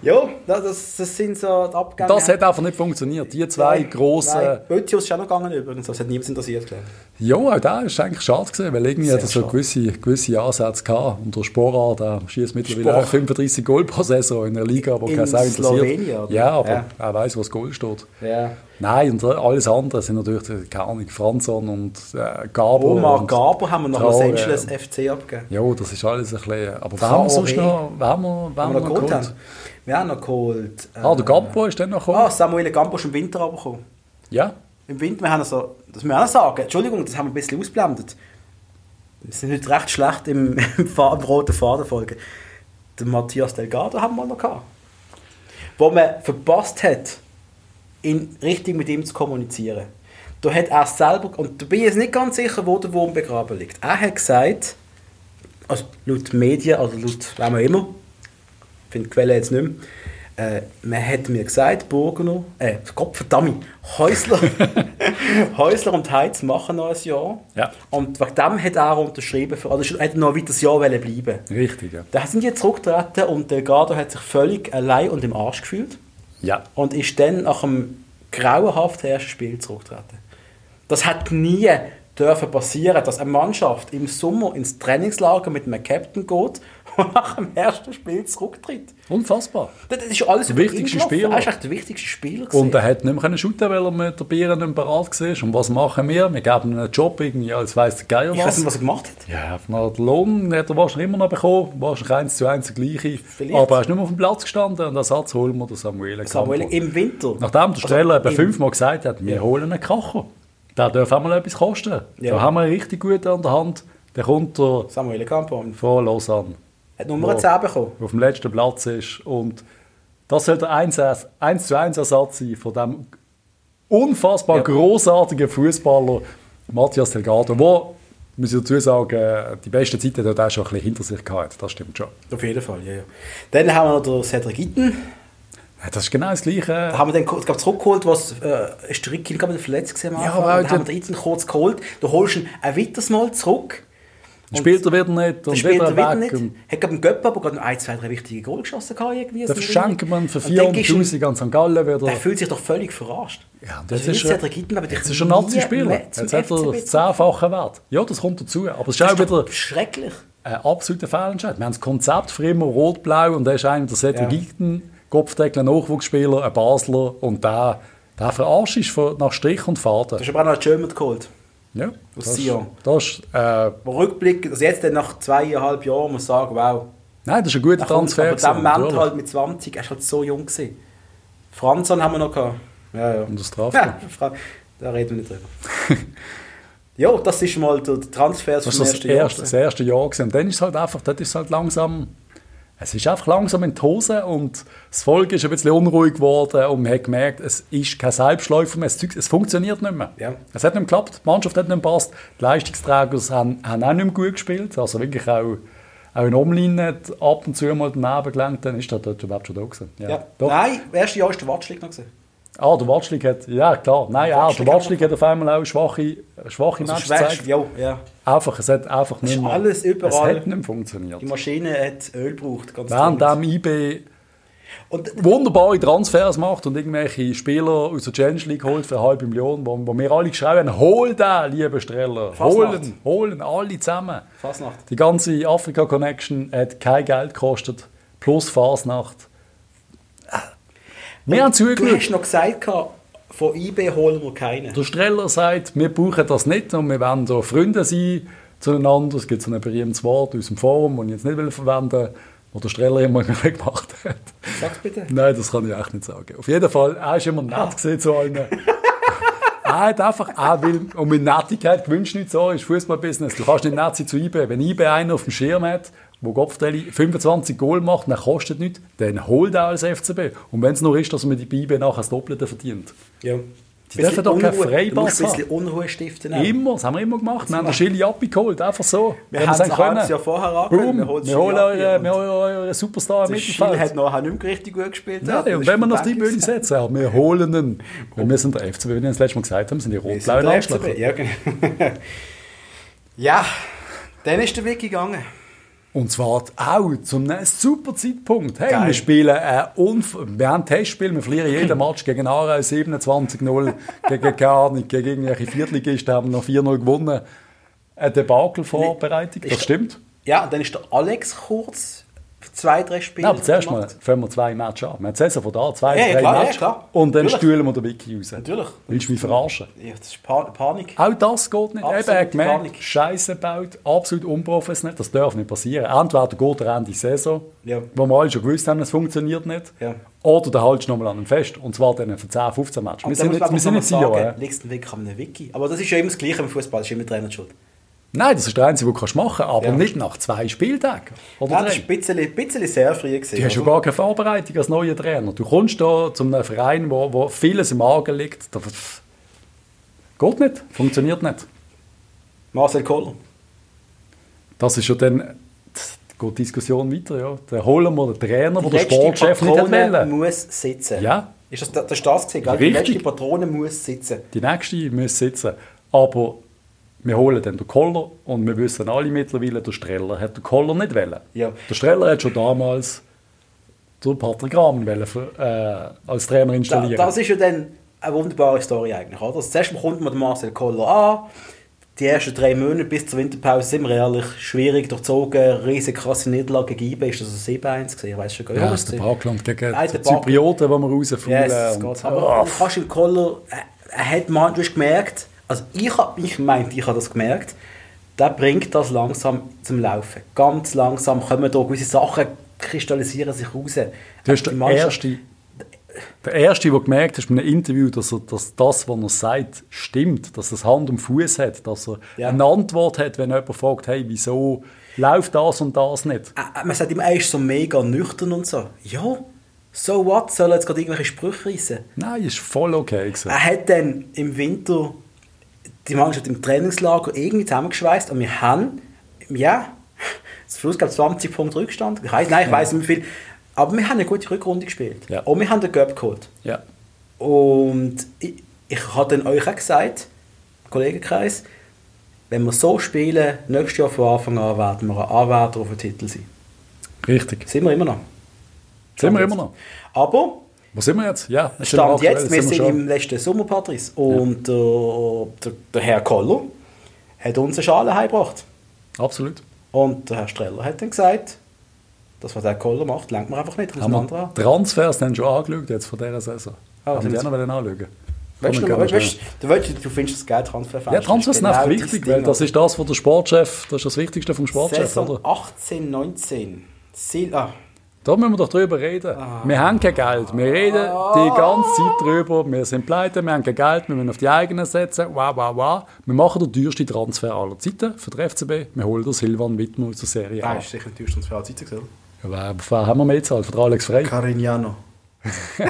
Ja, das, das sind so die Abgänge. Das hat einfach nicht funktioniert. Die zwei Nein, grossen... Nein, Bötius ist auch noch gegangen übrigens, das hat niemand interessiert, glaube ich. Ja, auch da ist eigentlich schade gewesen, weil irgendwie Sehr hat er so schade. gewisse, gewisse Ansätze gehabt. Und der Sporar, der schießt mittlerweile Sporar. auch 35 Goal pro Saison in der Liga, aber In kein Sau interessiert. Slowenien, oder? Ja, aber Ja. er weiß, was Goal steht. Ja. Nein, und alles andere sind natürlich, keine Ahnung, Franzon und äh, Gabo. Omar und Gabo haben wir nach. Los Angeles FC abgegeben. Ja, das ist alles ein bisschen... Aber wer haben wir sonst noch? Wer haben wir, wer Haben wir noch geholt haben. Wir haben noch geholt... äh, Ah, der Gabo ist dann noch gekommen. Ah, Samuel Gambo ist im Winter abgekommen. Ja. Im Winter, wir haben also, das müssen wir auch sagen, Entschuldigung, das haben wir ein bisschen ausblendet. Wir sind heute recht schlecht im, im, Fa- im roten Faden folgen. Den Matthias Delgado haben wir noch gehabt. Wo man verpasst hat, in richtig mit ihm zu kommunizieren. Da hat er selber, und da bin ich jetzt nicht ganz sicher, wo der Wurm begraben liegt. Er hat gesagt, also laut Medien, oder laut wem auch immer, ich finde die Quelle jetzt nicht mehr, äh, man hat mir gesagt, Burgener, äh, Gott verdammt, Häusler, Häusler und Heiz machen noch ein Jahr. Ja. Und wegen dem hat er unterschrieben, für, oder hat noch ein weiteres Jahr bleiben Richtig, ja. Da sind die zurückgetreten und Delgado hat sich völlig allein und im Arsch gefühlt Ja. und ist dann nach einem grauenhaften ersten Spiel zurückgetreten. Das hat nie dürfen passieren, dass eine Mannschaft im Sommer ins Trainingslager mit einem Captain geht nach dem ersten Spiel zurücktritt. Unfassbar. Das ist alles Der wichtigste. Spieler. Er ist echt der wichtigste Spieler. Und gewesen. er hat nicht mehr shooten, weil er mit der Bier nicht bereit war. Und was machen wir? Wir geben ihm einen Job irgendwie, als weiss der Geier ich weiß was. nicht, was er gemacht hat. Ja, na, den Lohn hat er wahrscheinlich immer noch bekommen. Wahrscheinlich eins zu eins der gleiche. Vielleicht. Aber er ist nicht mehr auf dem Platz gestanden und Ersatz holen wir den Samuel Samuel Campo. im Winter. Nachdem der Streller Also eben fünfmal gesagt hat, wir holen einen Kocher. Der darf auch mal etwas kosten. Ja. Da haben wir einen richtig guten an der Hand. Der kommt der Samuel Campo von Lausanne, hat Nummer Wow. 10 bekommen. auf dem letzten Platz ist. Und das soll der 1, 1 zu 1 Ersatz sein von dem unfassbar Ja. großartigen Fußballer Matthias Delgado, der, muss ich dazu sagen, die besten Zeiten hat er schon ein bisschen hinter sich gehabt. Das stimmt schon. Auf jeden Fall, ja, ja. Dann haben wir noch den Cedric Itten. Ja, Das ist genau das Gleiche. Da haben wir kurz- glaub, zurückgeholt, was äh, ist der Ricky glaube ich, verletzt gewesen am Ja, aber dann auch haben wir den Itten kurz geholt. Du holst ihn ein weiteres Mal zurück. Dann spielt er wieder nicht und spielt er wieder weg. nicht. Und Hat glaube im Göppe aber gerade noch ein, zwei, drei wichtige Goal geschossen irgendwie. dann so verschenkt man für Und dann gibst du ihm- 400'000 an St. Gallen wieder. Der fühlt sich doch völlig verarscht. Ja, und das jetzt ist er- Cedric Itten, aber Jetzt ist er Nazi-Spieler. Jetzt hat er das zehnfache Wert. Ja, das kommt dazu. Aber es ist auch wieder schrecklich. ein absoluter Fehlentscheid. Wir haben das Konzept für immer rot-blau und er ist einer der Cedric Ja. Gigton, Kopfdeckler, Nachwuchsspieler, ein Basler und der, der verarscht ist nach Strich und Faden. Du hast aber auch noch einen German geholt. Ja, Aus das, ist- Sion. das äh, Wo rückblickend, also jetzt nach zweieinhalb Jahren muss man sagen, wow. nein, das ist ein guter Transfer. Aber gewesen, Moment natürlich. halt mit 20, er war halt so jung. Gewesen. Franzon haben wir noch gehabt. Ja, ja. Und das Strafel. Ja, da reden wir nicht drüber. ja, das ist mal der Transfer Das das ersten erste, Jahr. das erste Jahr gewesen. Und dann ist es halt einfach, dort ist halt langsam, es ist einfach langsam in die Hose und das Volk ist ein bisschen unruhig geworden und man hat gemerkt, es ist kein Selbstläufer mehr, es, funktioniert nicht mehr. Ja. Es hat nicht mehr geklappt, die Mannschaft hat nicht mehr gepasst, die Leistungsträger haben, haben auch nicht mehr gut gespielt, also wirklich auch, auch in Omlin hat ab und zu mal daneben gelenkt, dann ist er dort überhaupt schon da gewesen. Ja. Ja. Nein, das erste Jahr war der Watschlik noch. Gewesen. Ah, der Watschlik hat, ja klar, nein, Der ja, Watschlik der hat Watschlik hat auf einmal auch schwache, schwache Also schwer, gezeigt. ja, ja. Einfach, es hat einfach nicht mehr, alles überall. es hat nicht funktioniert. Die Maschine hat Öl gebraucht. Ganz Während dem IB Und wunderbare Transfers macht und irgendwelche Spieler aus der Challenge League holt für eine halbe Million, wo, wo wir alle geschrieben haben, hol den, liebe Streller, holen, holen, alle zusammen. Fasnacht. Die ganze Afrika-Connection hat kein Geld gekostet, plus Fasnacht. Wir haben Du hast zugeschaut. noch gesagt, von IB holen wir keinen. Der Streller sagt, wir brauchen das nicht und wir wollen so Freunde sein zueinander. Es gibt so ein berühmtes Wort aus dem Forum, das ich jetzt nicht will verwenden will, das der Streller immer gemacht hat. Sag's bitte. Nein, das kann ich echt nicht sagen. Auf jeden Fall, er ist immer nett gesehen zu allen. er hat einfach, er will, und mit Nettigkeit gewünscht nicht so, ist Fußballbusiness. Du kannst nicht nett sein zu IB. Wenn IB einen auf dem Schirm hat, wo Kopfdeli 25 Goal macht, dann kostet nichts, dann holt er als FCB. Und wenn es nur ist, dass man die IB nachher das Doppelte verdient. Ja. Die dürfen doch keinen Freipass musst ein haben. bisschen Unruhe stiften. auch. Immer, das haben wir immer gemacht. Wir haben den Chili abgeholt, einfach so. Wir Wenn haben es können. Jahr vorher angehört. Boom, wir holen wir holen ab, eure, ja. wir Superstar im Mittelfeld. hat nachher nicht mehr richtig gut gespielt. Ja, Das und wenn auf vom die gewesen. setzen, ja, wir holen ihn. Weil wir sind der FCB, wie wir das letzte Mal gesagt haben, sind die Wir rot-blauen. FCB, Ja, genau. ja, dann ist der Weg gegangen. Und zwar auch zum einem super Zeitpunkt. Hey, Geil. wir spielen ein Unf wir haben ein Testspiel, wir verlieren jeden Match gegen Aarau 27-0, gegen Ahnung, gegen irgendwelche Viertligisten haben wir noch 4-0 gewonnen. Eine Debakel-Vorbereitung, das stimmt. Ja, und dann ist der Alex kurz zwei, drei Spiele. Nein, aber zuerst mal fangen wir zwei Matches an. Wir haben die Saison von da, zwei, Ja, ja, drei klar, ja, Matches. klar. Und dann Natürlich. stühlen wir den Wiki raus. Natürlich. Willst du mich verarschen? Ja, das ist pa Panik. Auch das geht nicht. Eben, er Absolute hat gemerkt. Scheiße baut, absolut unprofessionell. Das darf nicht passieren. Entweder geht er Ende Saison, Ja. wo wir alle schon gewusst haben, es funktioniert nicht. Ja. Oder du haltest nochmal an einem Fest. Und zwar dann für 10, 15 Matches. Wir sind man wir sind nicht sagen, liegt es wirklich an einem Wiki. Aber das ist ja immer das Gleiche im Fußball, das ist immer Trainer schuld. Nein, das ist der Einzige, den du machen kannst, aber Ja. nicht nach zwei Spieltagen. Oder Nein, das war ein bisschen, ein bisschen sehr früh. Gewesen, Du hast ja gar keine Vorbereitung als neuer Trainer. Du kommst da zu einem Verein, wo, wo vieles im Argen liegt. Da, geht nicht, funktioniert nicht. Marcel Koller. Das ist ja dann, das geht die Diskussion weiter. Ja. Dann holen wir den Trainer, Die der Sportchef nicht hat Patrone muss sitzen. Ja. Ist das, das ist das gewesen? Die letzte Patrone muss sitzen. Die nächste muss sitzen. Aber wir holen dann den Koller und wir wissen alle mittlerweile, der Streller hat den Koller nicht wollen. Ja. Der Streller hat schon damals den Patrick Rahmen wollen äh, als Trainer Da, installieren. das ist ja dann eine wunderbare Story eigentlich. Oder? Zuerst kommt man den Marcel Koller an. Die ersten drei Monate bis zur Winterpause sind wir ehrlich schwierig durchzogen. Riesige krasse Niederlage gegen IBE. Ist das ein 7-1 gewesen? Ich weiß schon gar nicht. ja, das ist der Parkland gegen Nein, die Zyprioten, die wir rausfallen. Yes, und- geht. Aber Ah, du kannst im Koller, er, er hat man, du hast gemerkt, also ich habe ich meint, ich habe das gemerkt, der bringt das langsam zum Laufen. Ganz langsam kommen da gewisse Sachen, kristallisieren sich raus. Du hast der Erste, der Erste, der gemerkt hat bei einem Interview, dass, er, dass das, was er sagt, stimmt, dass er es Hand und Fuß hat, dass er Ja. eine Antwort hat, wenn jemand fragt, hey, wieso läuft das und das nicht? Man sagt immer, er ist so mega nüchtern und so. Ja, so what? Soll er jetzt gerade irgendwelche Sprüche reissen? Nein, ist voll okay gewesen. Er hat dann im Winter die Mannschaft im Trainingslager irgendwie zusammengeschweißt und wir haben, ja, zum Schluss gab es 20 Punkte Rückstand. Ich weiß, nein, ich weiß nicht wie viel. Aber wir haben eine gute Rückrunde gespielt. Ja. Und wir haben den Göpp geholt. Ja. Und ich, ich habe dann euch auch gesagt, Kollegenkreis, wenn wir so spielen, nächstes Jahr von Anfang an werden wir ein Anwärter auf den Titel sein. Richtig. Sind wir immer noch. Sind wir immer noch. Aber Wo sind wir jetzt? Ja, sind Stand aktuell, jetzt, wir sind schon. im letzten Sommer, Patrice. Und äh, der, der Herr Koller hat uns eine Schale heimgebracht. Absolut. Und der Herr Streller hat dann gesagt, das, was der Koller macht, lenkt man einfach nicht. Haben wir andere an. Transfers dann schon angeschaut jetzt von dieser Saison? Ah, Haben sind wir die noch anschauen? Weißt du, wir weißt, du, findest das geil, Transferfenster. Ja, Transfers sind Genau wichtig, weil das ist das, was der Sportchef, das ist das Wichtigste vom Sportchef, Saison oder? 18, 19. Sil ah, Da müssen wir doch drüber reden. Wir haben kein Geld. Wir reden die ganze Zeit drüber. Wir sind pleite, wir haben kein Geld, wir müssen auf die eigenen setzen. Wow, wow, wow. Wir machen den teuersten Transfer aller Zeiten für den FCB. Wir holen den Silvan Wittmer aus der Serie A. nein, ist sicher ein teuerster Transfer aller Zeiten gewesen. Ja, wer- haben wir mehr gezahlt? Für den Alex Frey? Carignano.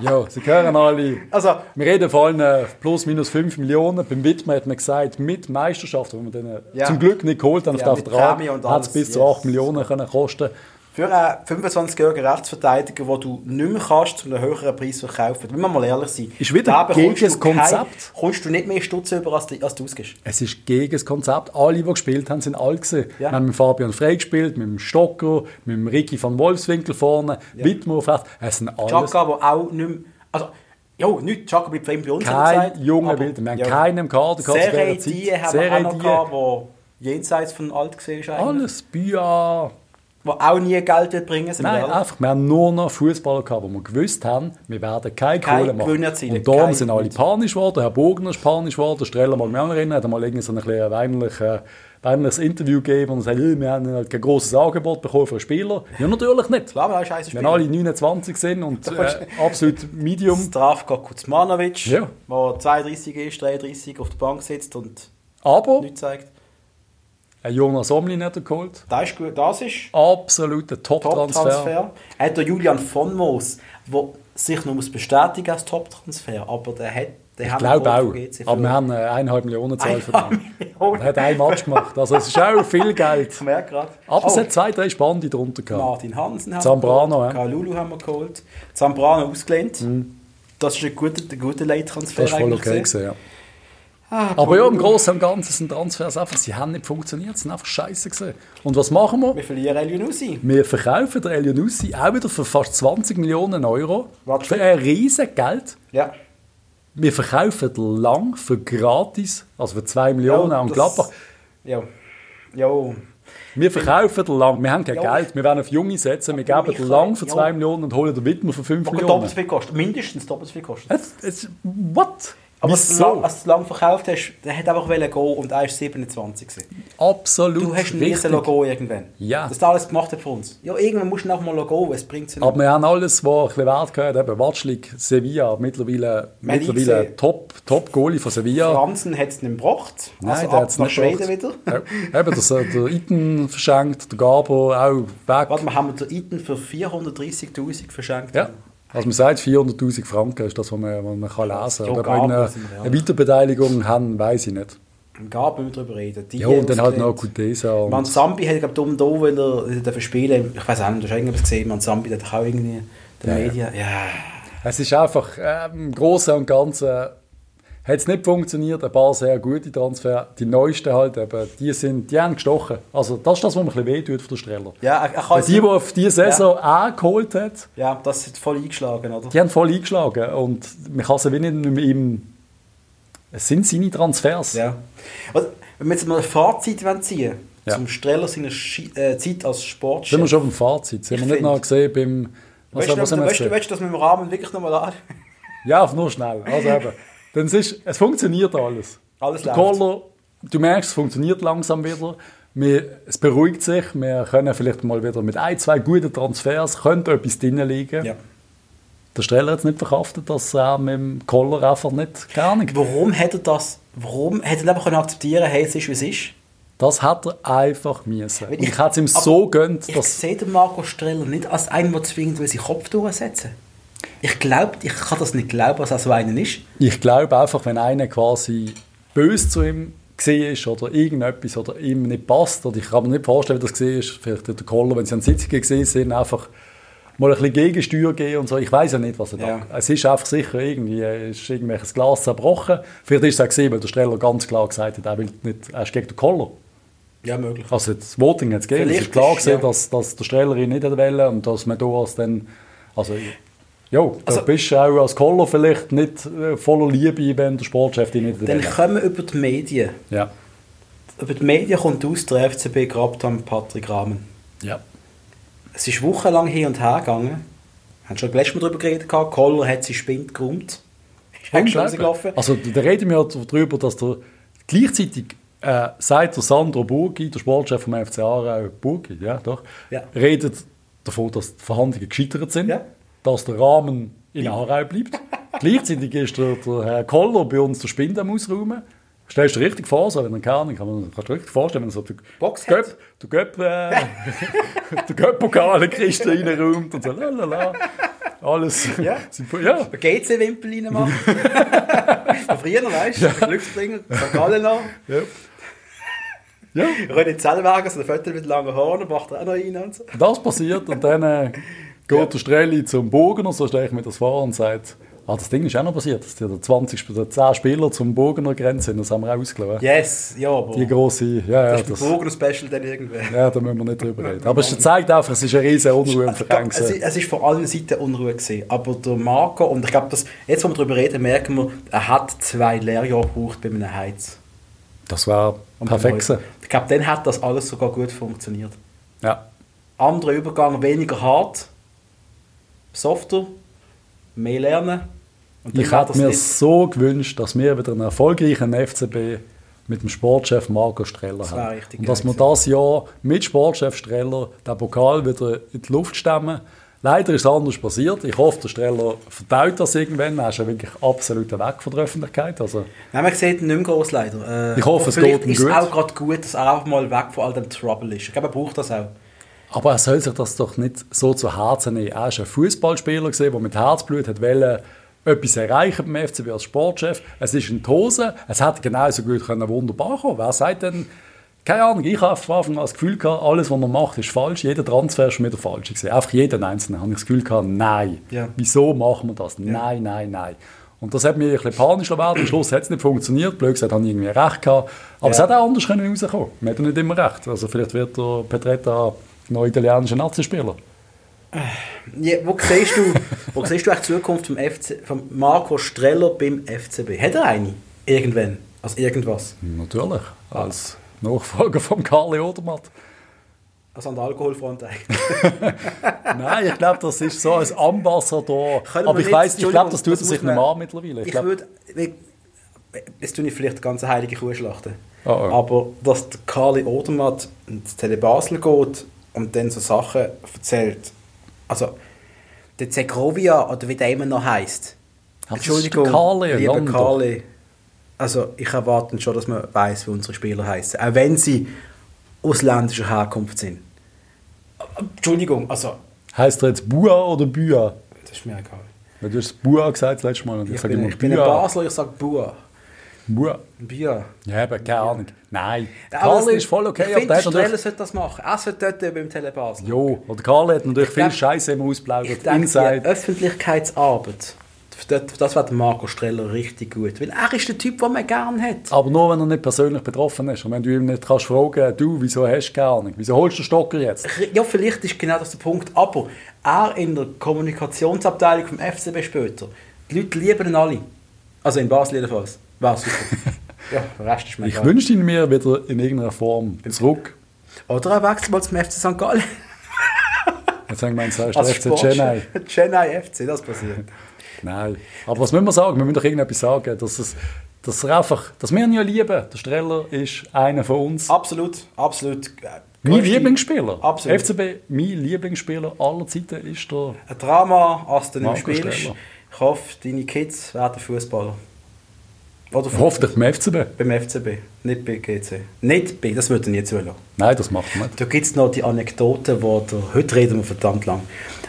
Ja, sie hören alle. Also, Wir reden von allen äh, plus minus 5 Millionen. Beim Wittmer hat man gesagt, mit Meisterschaft, wo wir den äh, Ja. zum Glück nicht geholt haben Ja, auf den Vertrag, hat es bis zu yes. 8 Millionen können kosten Für einen 25-jährigen Rechtsverteidiger, den du nicht mehr kannst, zu einem höheren Preis verkaufen, müssen wir mal ehrlich sein. Ist wieder gegen das du kein- Konzept. Kommst du nicht mehr Stutz über, als du, als du ausgibst. Es ist gegen das Konzept. Alle, die gespielt haben, sind alt gewesen. Ja. Wir haben mit Fabian Frey gespielt, mit dem Stocker, mit dem Ricky van Wolfswinkel vorne, Wittmer auf rechts. Es sind alles Chaka, der auch nicht mehr... Also, ja, nicht, Chaka bleibt bei uns. kein junger Wilder. Wir haben ja. keinen im Kader gehabt Serie die haben wir auch noch die. gehabt, wo jenseits von alt gesehen ist eigentlich. Alles, Bia. Wo auch nie Geld wird bringen, sind wir Nein, ehrlich. einfach, wir haben nur noch Fußballer gehabt, wo wir gewusst haben, wir werden keine Kein Kohle machen. Erzielen, Und darum sind alle panisch geworden, Herr Bogner ist panisch geworden, Streller mag mich auch noch erinnern, hat einmal irgendwie so ein bisschen äh, weinerliches Interview gegeben und sagt, «Äh, wir haben halt kein grosses Angebot bekommen für einen Spieler. Ja, natürlich nicht. Klar, wir haben Wenn alle 29 sind und äh, absolut Medium. Zdravko Kuzmanovic, Ja. der 32 ist, 33 auf der Bank sitzt und Aber nichts zeigt. Ein Jonas Omlin hat er geholt. Das ist gut. Das ist Absoluter Top-Transfer. Top-Transfer. Er hat der Julian von Moos, der sich noch muss bestätigen als Top-Transfer, aber der hat der Ich glaube auch. Aber wir haben äh, eineinhalb Millionen den. Millionen. Er hat ein Match gemacht. Also es ist auch viel Geld. Ich merke gerade. Aber es Oh, hat zwei, drei Spannende drunter gehabt. Martin Hansen haben Zambrano, wir ja. geholt, Kalulu haben wir geholt, Zambrano ausgelehnt. Das ist ein guter, ein guter Late-Transfer Das war voll okay. Gewesen, ja. Ah, Aber ja, im. Großen und Ganzen sind Transfers einfach, sie haben nicht funktioniert, sie sind einfach scheiße gewesen. Und was machen wir? Wir verlieren Elionussi. Wir verkaufen den Elianussi auch wieder für fast 20 Millionen Euro. Was? Für ein riesen Geld. Ja. Wir verkaufen lang für gratis, also für 2 Millionen Ja, an Gladbach. Ja. Ja. Wir verkaufen den lang. Wir haben kein Ja, Geld. Wir werden auf Junge setzen. Wir geben den lang für ja. 2 Millionen und holen den Widmer für 5 Der Millionen. doppelt so viel kostet. Mindestens doppelt so viel kostet. Es, es, what? Aber als du Wieso? lang, als du lang verkauft hast, der hat einfach wollen gehen und er ist 27 gewesen. Absolut Du hast richtig. Logo irgendwann. Ja. Das ist alles gemacht hat für uns. Ja, irgendwann musst du noch mal Logo, es bringt nicht. Aber wir haben alles, was ein bisschen Wert gehört. Eben Watschlik, Sevilla, mittlerweile, Man hat mittlerweile. Top, Top Goalie von Sevilla. Franzen hat es nicht gebracht. Nein, also der hat es nicht Schweden gebracht. wieder. Ja, eben, das, der Iten verschenkt, der Gabo auch weg. Warte mal, haben wir den Iten für 430'000 verschenkt? Ja. Also man sagt, 400'000 Franken ist das, was man, was man kann lesen kann. Ob Gabo wir eine, Weiterbeteiligung haben, weiß ich nicht. Gab wir darüber reden. Die Ja, und dann halt noch. Kutesa. Man Zambi hat glaube dumm da, wenn er darf spielen. Ich weiß auch nicht, du hast irgendwas gesehen. Man Zambi hat auch irgendwie Ja, ja. Medien. Ja. Es ist einfach äh, im Großen und Ganzen hat es nicht funktioniert. Ein paar sehr gute Transfer. Die neuesten halt, eben, die, sind, die haben gestochen. Also das ist das, was mir ein bisschen wehtut von der Streller. Ja, er, er kann die, die auf diese Saison auch geholt hat, ja, das hat voll eingeschlagen, oder? die haben voll eingeschlagen. Und man kann sie wie nicht mit ihm... Es sind seine Transfers. Ja. Also, wenn wir jetzt mal ein Fazit ziehen Ja. zum Streller seiner Schi äh, Zeit als Sportchef. Sind wir schon beim Fazit? Sind Ich wir nicht find- noch gesehen beim... Was, Weißt du, was haben wir weißt, du, weißt du, dass wir im Rahmen wirklich nochmal an? Ja, nur schnell. Also eben. Dann es, ist, es funktioniert alles. Alles läuft. Koller, du merkst, es funktioniert langsam wieder. Wir, es beruhigt sich. Wir können vielleicht mal wieder mit ein, zwei guten Transfers könnte etwas drin liegen. Ja. Der Streller hat es nicht verkraftet, dass er mit dem Koller einfach nicht, Ahnung. Warum hat er das? Warum hat er einfach können akzeptieren, hey, es ist wie es ist? Das hat er einfach müssen. Ich, ich- hätte es ihm so gönnt, Ich sehe den Marco Streller nicht als einen, der zwingend will seinen Kopf durchsetzen Ich glaube, ich kann das nicht glauben, dass er so einer ist. Ich glaube einfach, wenn einer quasi böse zu ihm gesehen ist oder irgendetwas oder ihm nicht passt, oder ich kann mir nicht vorstellen, wie das gesehen ist, vielleicht hat der Koller, wenn sie an Sitzungen gesehen sind, einfach mal ein bisschen Gegensteuer geben und so. Ich weiß ja nicht, was er Ja. da... Es ist einfach sicher irgendwie, ist irgendwelches Glas zerbrochen. Vielleicht ist es auch gesehen, weil der Streller ganz klar gesagt hat, er will nicht, er ist gegen den Koller. Ja, möglich. Also das Voting hat es gegeben. Es ist klar gesehen, ja. dass, dass der Streller ihn nicht wollte und dass man da als dann... Also, ja, da Also- bist du auch als Koller vielleicht nicht äh, voller Liebe, wenn der Sportchef dich nicht Dann kommen wir über die Medien. Ja. Über die Medien kommt aus, der FCB grabt am Patrick Rahmen. ja. Es ist wochenlang hin und her gegangen. Wir haben schon letztes Mal darüber geredet. Koller hat sie Spind geräumt. Also da reden wir darüber, dass der gleichzeitig äh, sagt der Sandro Burgi, der Sportchef vom FC Aarau, Burgi, ja doch, Ja. redet davon, dass die Verhandlungen gescheitert sind, Ja. Dass der Rahmen in Aarau bleibt. gleichzeitig ist der, der Herr Koller bei uns der Spind am Ausräumen. Stellst du dir richtig vor, so, wenn keine Ahnung, kann man kannst du richtig vorstellen, wenn er so der der hat. Göpp, der Göpp, äh, der Göpp-Pokal in reinräumt und so, lalala. Alles. Ja. ja. Ein GC-Wimpel reinmachen. Früher, weißt du? Glücksbringer, St. Gallen noch. Ja. ja. René Zellweger, so ein Viertel mit langen Haaren, macht er auch noch rein und so. Das passiert und dann äh, geht der Strelli zum Bogener, so stelle ich mir das vor, und sagt, ah, das Ding ist auch noch passiert, dass die der 20, Sp- der 10 Spieler zum Bogener Grenze sind, das haben wir auch ausgelassen. Yes, ja, aber Die grosse, ja, ja, das ist das, ein Bogen-Special dann irgendwann. ja, da müssen wir nicht drüber reden. Aber es zeigt einfach, es ist eine riesige Unruhe im Verein. Es, es ist von allen Seiten Unruhe gewesen. Aber der Marco, und ich glaube, jetzt, wo wir darüber reden, merken wir, er hat zwei Lehrjahre gebraucht bei einem Heiz. Das war perfekt. Ich glaube, dann hat das alles sogar gut funktioniert. Ja. Anderer Übergang, weniger hart, softer, mehr lernen. Ich hätte mir nicht- so gewünscht, dass wir wieder einen erfolgreichen FCB mit dem Sportchef Marco Streller Das haben. richtig Und dass wir das Jahr mit Sportchef Streller den Pokal wieder in die Luft stemmen. Leider ist es anders passiert. Ich hoffe, der Streller verdaut das irgendwann. Er ist ja wirklich absolut weg von der Öffentlichkeit. Also, Nein, man sieht ihn nicht mehr groß leider. Äh, Ich hoffe, es geht ihm ist es gut. auch gerade gut, dass er einfach mal weg von all dem Trouble ist. Ich glaube, er braucht das auch. Aber er soll sich das doch nicht so zu Herzen nehmen. Er ist ein Fußballspieler, der mit Herzblut hat wollen, etwas erreichen beim FCB als Sportchef. Es ist in die Hose. Es hätte genauso gut können wunderbar kommen. Wer sagt denn, keine Ahnung, ich habe von Anfang an das Gefühl gehabt, alles, was er macht, ist falsch. Jeder Transfer ist schon wieder falsch. gewesen. Einfach jeden Einzelnen habe ich das Gefühl gehabt, nein. Ja. Wieso machen wir das? Nein, nein, nein. Und das hat mich ein bisschen panisch werden. Am Schluss hat es nicht funktioniert. Blöd gesagt, habe ich irgendwie recht gehabt. Aber es Ja. hat auch anders können rauskommen. Man hat ja nicht immer recht. Also vielleicht wird der Petretta noch italienischer Nazi-Spieler. Ja, wo siehst du, wo siehst du eigentlich die Zukunft vom, FC, vom Marco Streller beim FCB? Hat er eine? Irgendwann? Also irgendwas? Natürlich. Als Nachfolger von Karli Odermatt. Also an der Alkoholfront eigentlich. Nein, ich glaube, das ist so ein Ambassador. Aber ich weiß, ich glaube, das tut er sich nicht an mittlerweile. Ich Ich würde. Jetzt tue ich vielleicht eine ganz heilige Kuh schlachten. Oh, oh. Aber dass Carly Odermatt ins Tele Basel geht und dann so Sachen erzählt. Also, der Zegrovia, oder wie der immer noch heisst. Entschuldigung, Carly, lieber. Carly. Also, ich erwarte schon, dass man weiß, wie unsere Spieler heißen. Auch wenn sie ausländischer Herkunft sind. Entschuldigung, also, Heißt er jetzt Bua oder Bua? das ist mir egal. Weil Du hast Bua gesagt das letzte Mal. Und ich, Ich, sage bin, immer ich bin ein. Basler, ich sage Bua. Bua. Bia. Ja, aber keine Ahnung. Nein. Carly ist voll okay. Ich finde, der natürlich... Sollte das machen. Er sollte dort beim Tele Basel. Jo, oder Carly hat natürlich Ich viel Scheiße Ich ausplaudert. denke, die Inside. Öffentlichkeitsarbeit, das, wäre der Marco Streller richtig gut. Weil er ist der Typ, den man gerne hat. Aber nur, wenn er nicht persönlich betroffen ist. Und wenn du ihm nicht kannst fragen, du, wieso hast du keine Ahnung? Wieso holst du den Stocker jetzt? Ja, vielleicht ist genau das der Punkt. Aber er in der Kommunikationsabteilung vom FCB später, die Leute lieben ihn alle. Also in Basel jedenfalls. War super. ja, Rest ist mir Ich wünsche ihn mir wieder in irgendeiner Form zurück. Oder er wechselt mal zum FC St. Gallen. Jetzt haben wir gemeint, sagst du FC Sportchef. Chennai. Chennai FC, das passiert. Nein. Aber was müssen wir sagen? Wir müssen doch irgendetwas sagen, dass es dass er einfach, dass wir ihn ja lieben. Der Streller ist einer von uns. Absolut, absolut. äh, Mein Lieblingsspieler. Absolut. FCB, mein Lieblingsspieler aller Zeiten ist der. Ein Drama, als du nicht spielst. Streller. Ich hoffe, deine Kids werden Fußballer. Oder Hoffentlich beim FCB. beim FCB, nicht bei GC. Nicht bei, das würde ich nie zulassen. Nein, das macht er nicht. Da gibt es noch die Anekdote, wo der, heute reden wir verdammt lang,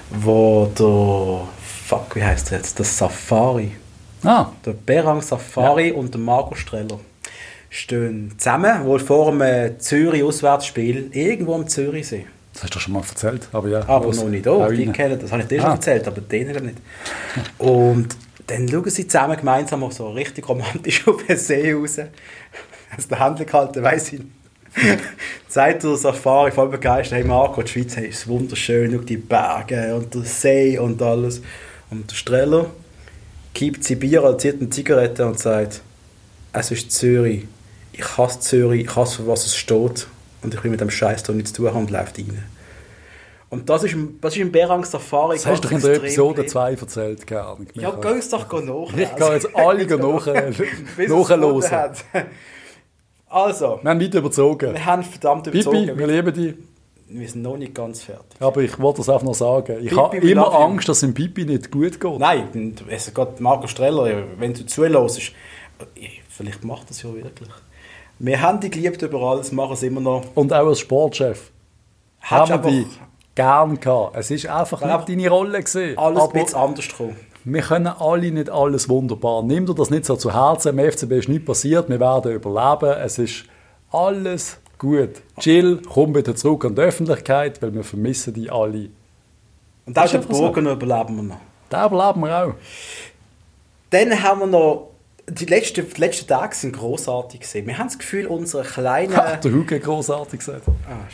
wo der, fuck, wie heißt der jetzt, der Safari, Ah, der Berang Safari und der Marco Streller stehen zusammen, wohl vor einem Zürich-Auswärtsspiel, irgendwo am Zürichsee. das hast du schon mal erzählt. Aber ja. Aber noch nicht auch. Die kennen, das habe ich dir schon Ah. erzählt, aber denen nicht. Und dann schauen sie zusammen gemeinsam auf so richtig romantisch auf den See raus. Aus der Hand gehalten, weiss ich. Sagt der Safari voll begeistert, hey Marco, die Schweiz hey, ist wunderschön, schau die Berge und der See und alles. Und der Streller kippt sie Bier zieht eine Zigarette und sagt, es ist Zürich, ich hasse Zürich, ich hasse, für was es steht und ich will mit dem Scheiß da nichts zu tun haben und läuft rein. Und das ist, das ist im Berang Safari Das hast du doch in der Episode 2 erzählt, keine Ahnung. Ja, geh uns doch nach. Ich gehe jetzt alle nach, Bis es nachhören. gefunden hat. Also, Wir haben weit überzogen. wir haben verdammt Pipi, überzogen. wir lieben dich. Wir sind noch nicht ganz fertig. Aber ich wollte das einfach noch sagen. Ich Pipi, habe immer. Angst, dass es dem Pipi nicht gut geht. Nein, es geht Marco Streller, wenn du zuhörst, vielleicht macht das ja wirklich. Wir haben dich geliebt über alles, machen es immer noch. Und auch als Sportchef. Hättest haben wir einfach dich gern gehabt. Es ist einfach Ja. nicht deine Rolle gewesen. alles ein Aber bisschen anders gekommen. wir können alle nicht alles wunderbar. Nimm dir das nicht so zu Herzen. Im FCB ist nichts passiert. Wir werden überleben. Es ist alles gut. Chill, komm wieder zurück an die Öffentlichkeit, weil wir vermissen die alle. Und auch Ist den einfach so. Überleben wir noch. Da überleben wir auch. Dann haben wir noch, die letzten, die letzten Tage sind großartig gesehen. Wir haben das Gefühl, unsere kleinen... Hat der Hugo großartig gesagt. Ah.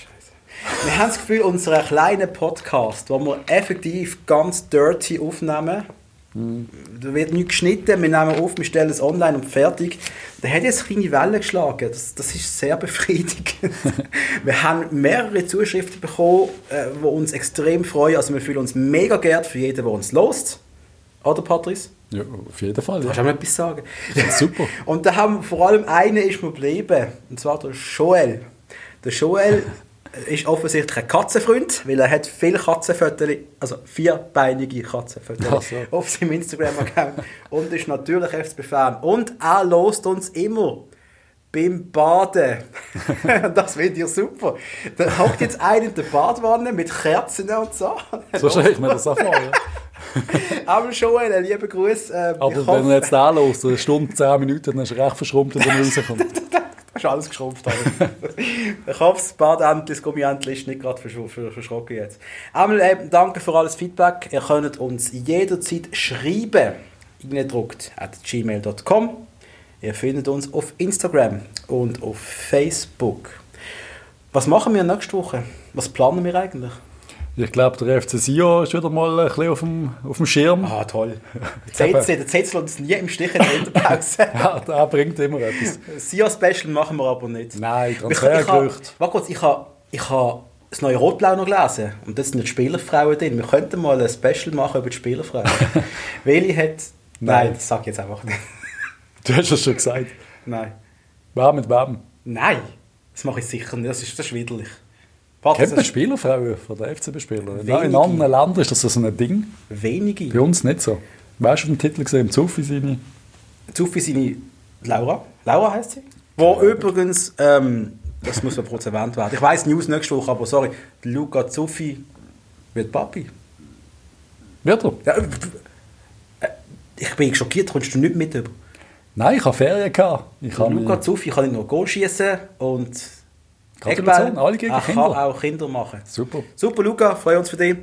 Wir haben das Gefühl, unser kleiner Podcast, wo wir effektiv ganz dirty aufnehmen, da wird nichts geschnitten, wir nehmen auf, wir stellen es online und fertig. Der hat jetzt kleine Wellen geschlagen. Das, das ist sehr befriedigend. wir haben mehrere Zuschriften bekommen, äh, die uns extrem freuen. Also wir fühlen uns mega geehrt für jeden, der uns lost. Oder, Patrice? Ja, auf jeden Fall. Kannst du Ja. auch noch etwas sagen? Super. Und da haben vor allem einer ist mir geblieben, und zwar der Joel. Der Joel ist offensichtlich ein Katzenfreund, weil er hat viele Katzenfotos, also vierbeinige Katzenfotos Ach so. auf seinem Instagram-Account und ist natürlich FCB-Fan. Und er lost uns immer beim Baden. das finde ich super. Da hockt jetzt einer in der Badwanne mit Kerzen und so. So stelle ich mir das auch vor. Ja. Aber Joel, einen lieben Gruß. Äh, Aber wenn er jetzt da los, eine Stunde, zehn Minuten, dann ist er recht verschrumpft, wenn er rauskommt. Das ist alles geschrumpft. hoffe, das Badentli, das Gummientli ist nicht gerade versch versch verschrocken jetzt. Einmal eben danke für alles Feedback. Ihr könnt uns jederzeit schreiben. Eingedruckt at gmail.com. Ihr findet uns auf Instagram und auf Facebook. Was machen wir nächste Woche? Was planen wir eigentlich? Ich glaube, der FC Sion ist wieder mal ein bisschen auf dem, auf dem Schirm. Ah, toll. Der CC lässt uns nie im Stich in der Winterpause. Ja, der bringt immer etwas. Sia-Special machen wir aber nicht. Nein, Transfergerücht. Warte kurz, ich habe ich ha das neue Rotblau noch gelesen. Und das sind die Spielerfrauen drin. Wir könnten mal ein Special machen über die Spielerfrauen. Welche hat... Nein, Nein. das sag ich jetzt einfach nicht. Du hast es schon gesagt. Nein. Wer mit wem? Nein, das mache ich sicher nicht. Das ist, ist Warte, Kennt man Spielerfrauen von der FCB-Spieler? Wenige. In anderen Ländern ist das so ein Ding. wenige. Bei uns nicht so. Weißt du den Titel gesehen? Zuffi seine? Zuffi seine Laura. Laura heißt sie. Wo übrigens, ähm, das muss noch kurz erwähnt werden. Ich weiß News nächste Woche, aber sorry, Luca Zuffi wird Papi. Wird er? Ja, äh, äh, ich bin schockiert, kommst du nicht mit über. Nein, ich habe Ferien gehabt. Ich habe Luca Zuffi kann nicht nur Goal schießen und Eckball. alle gegen kann Kinder. auch Kinder machen. Super. Super, Luca, freuen uns für dich.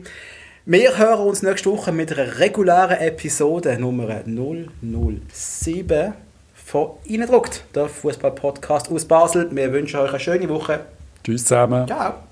Wir hören uns nächste Woche mit einer regulären Episode Nummer 007 von Innendruckt, der Fußball-Podcast aus Basel. Wir wünschen euch eine schöne Woche. Tschüss zusammen. Ciao.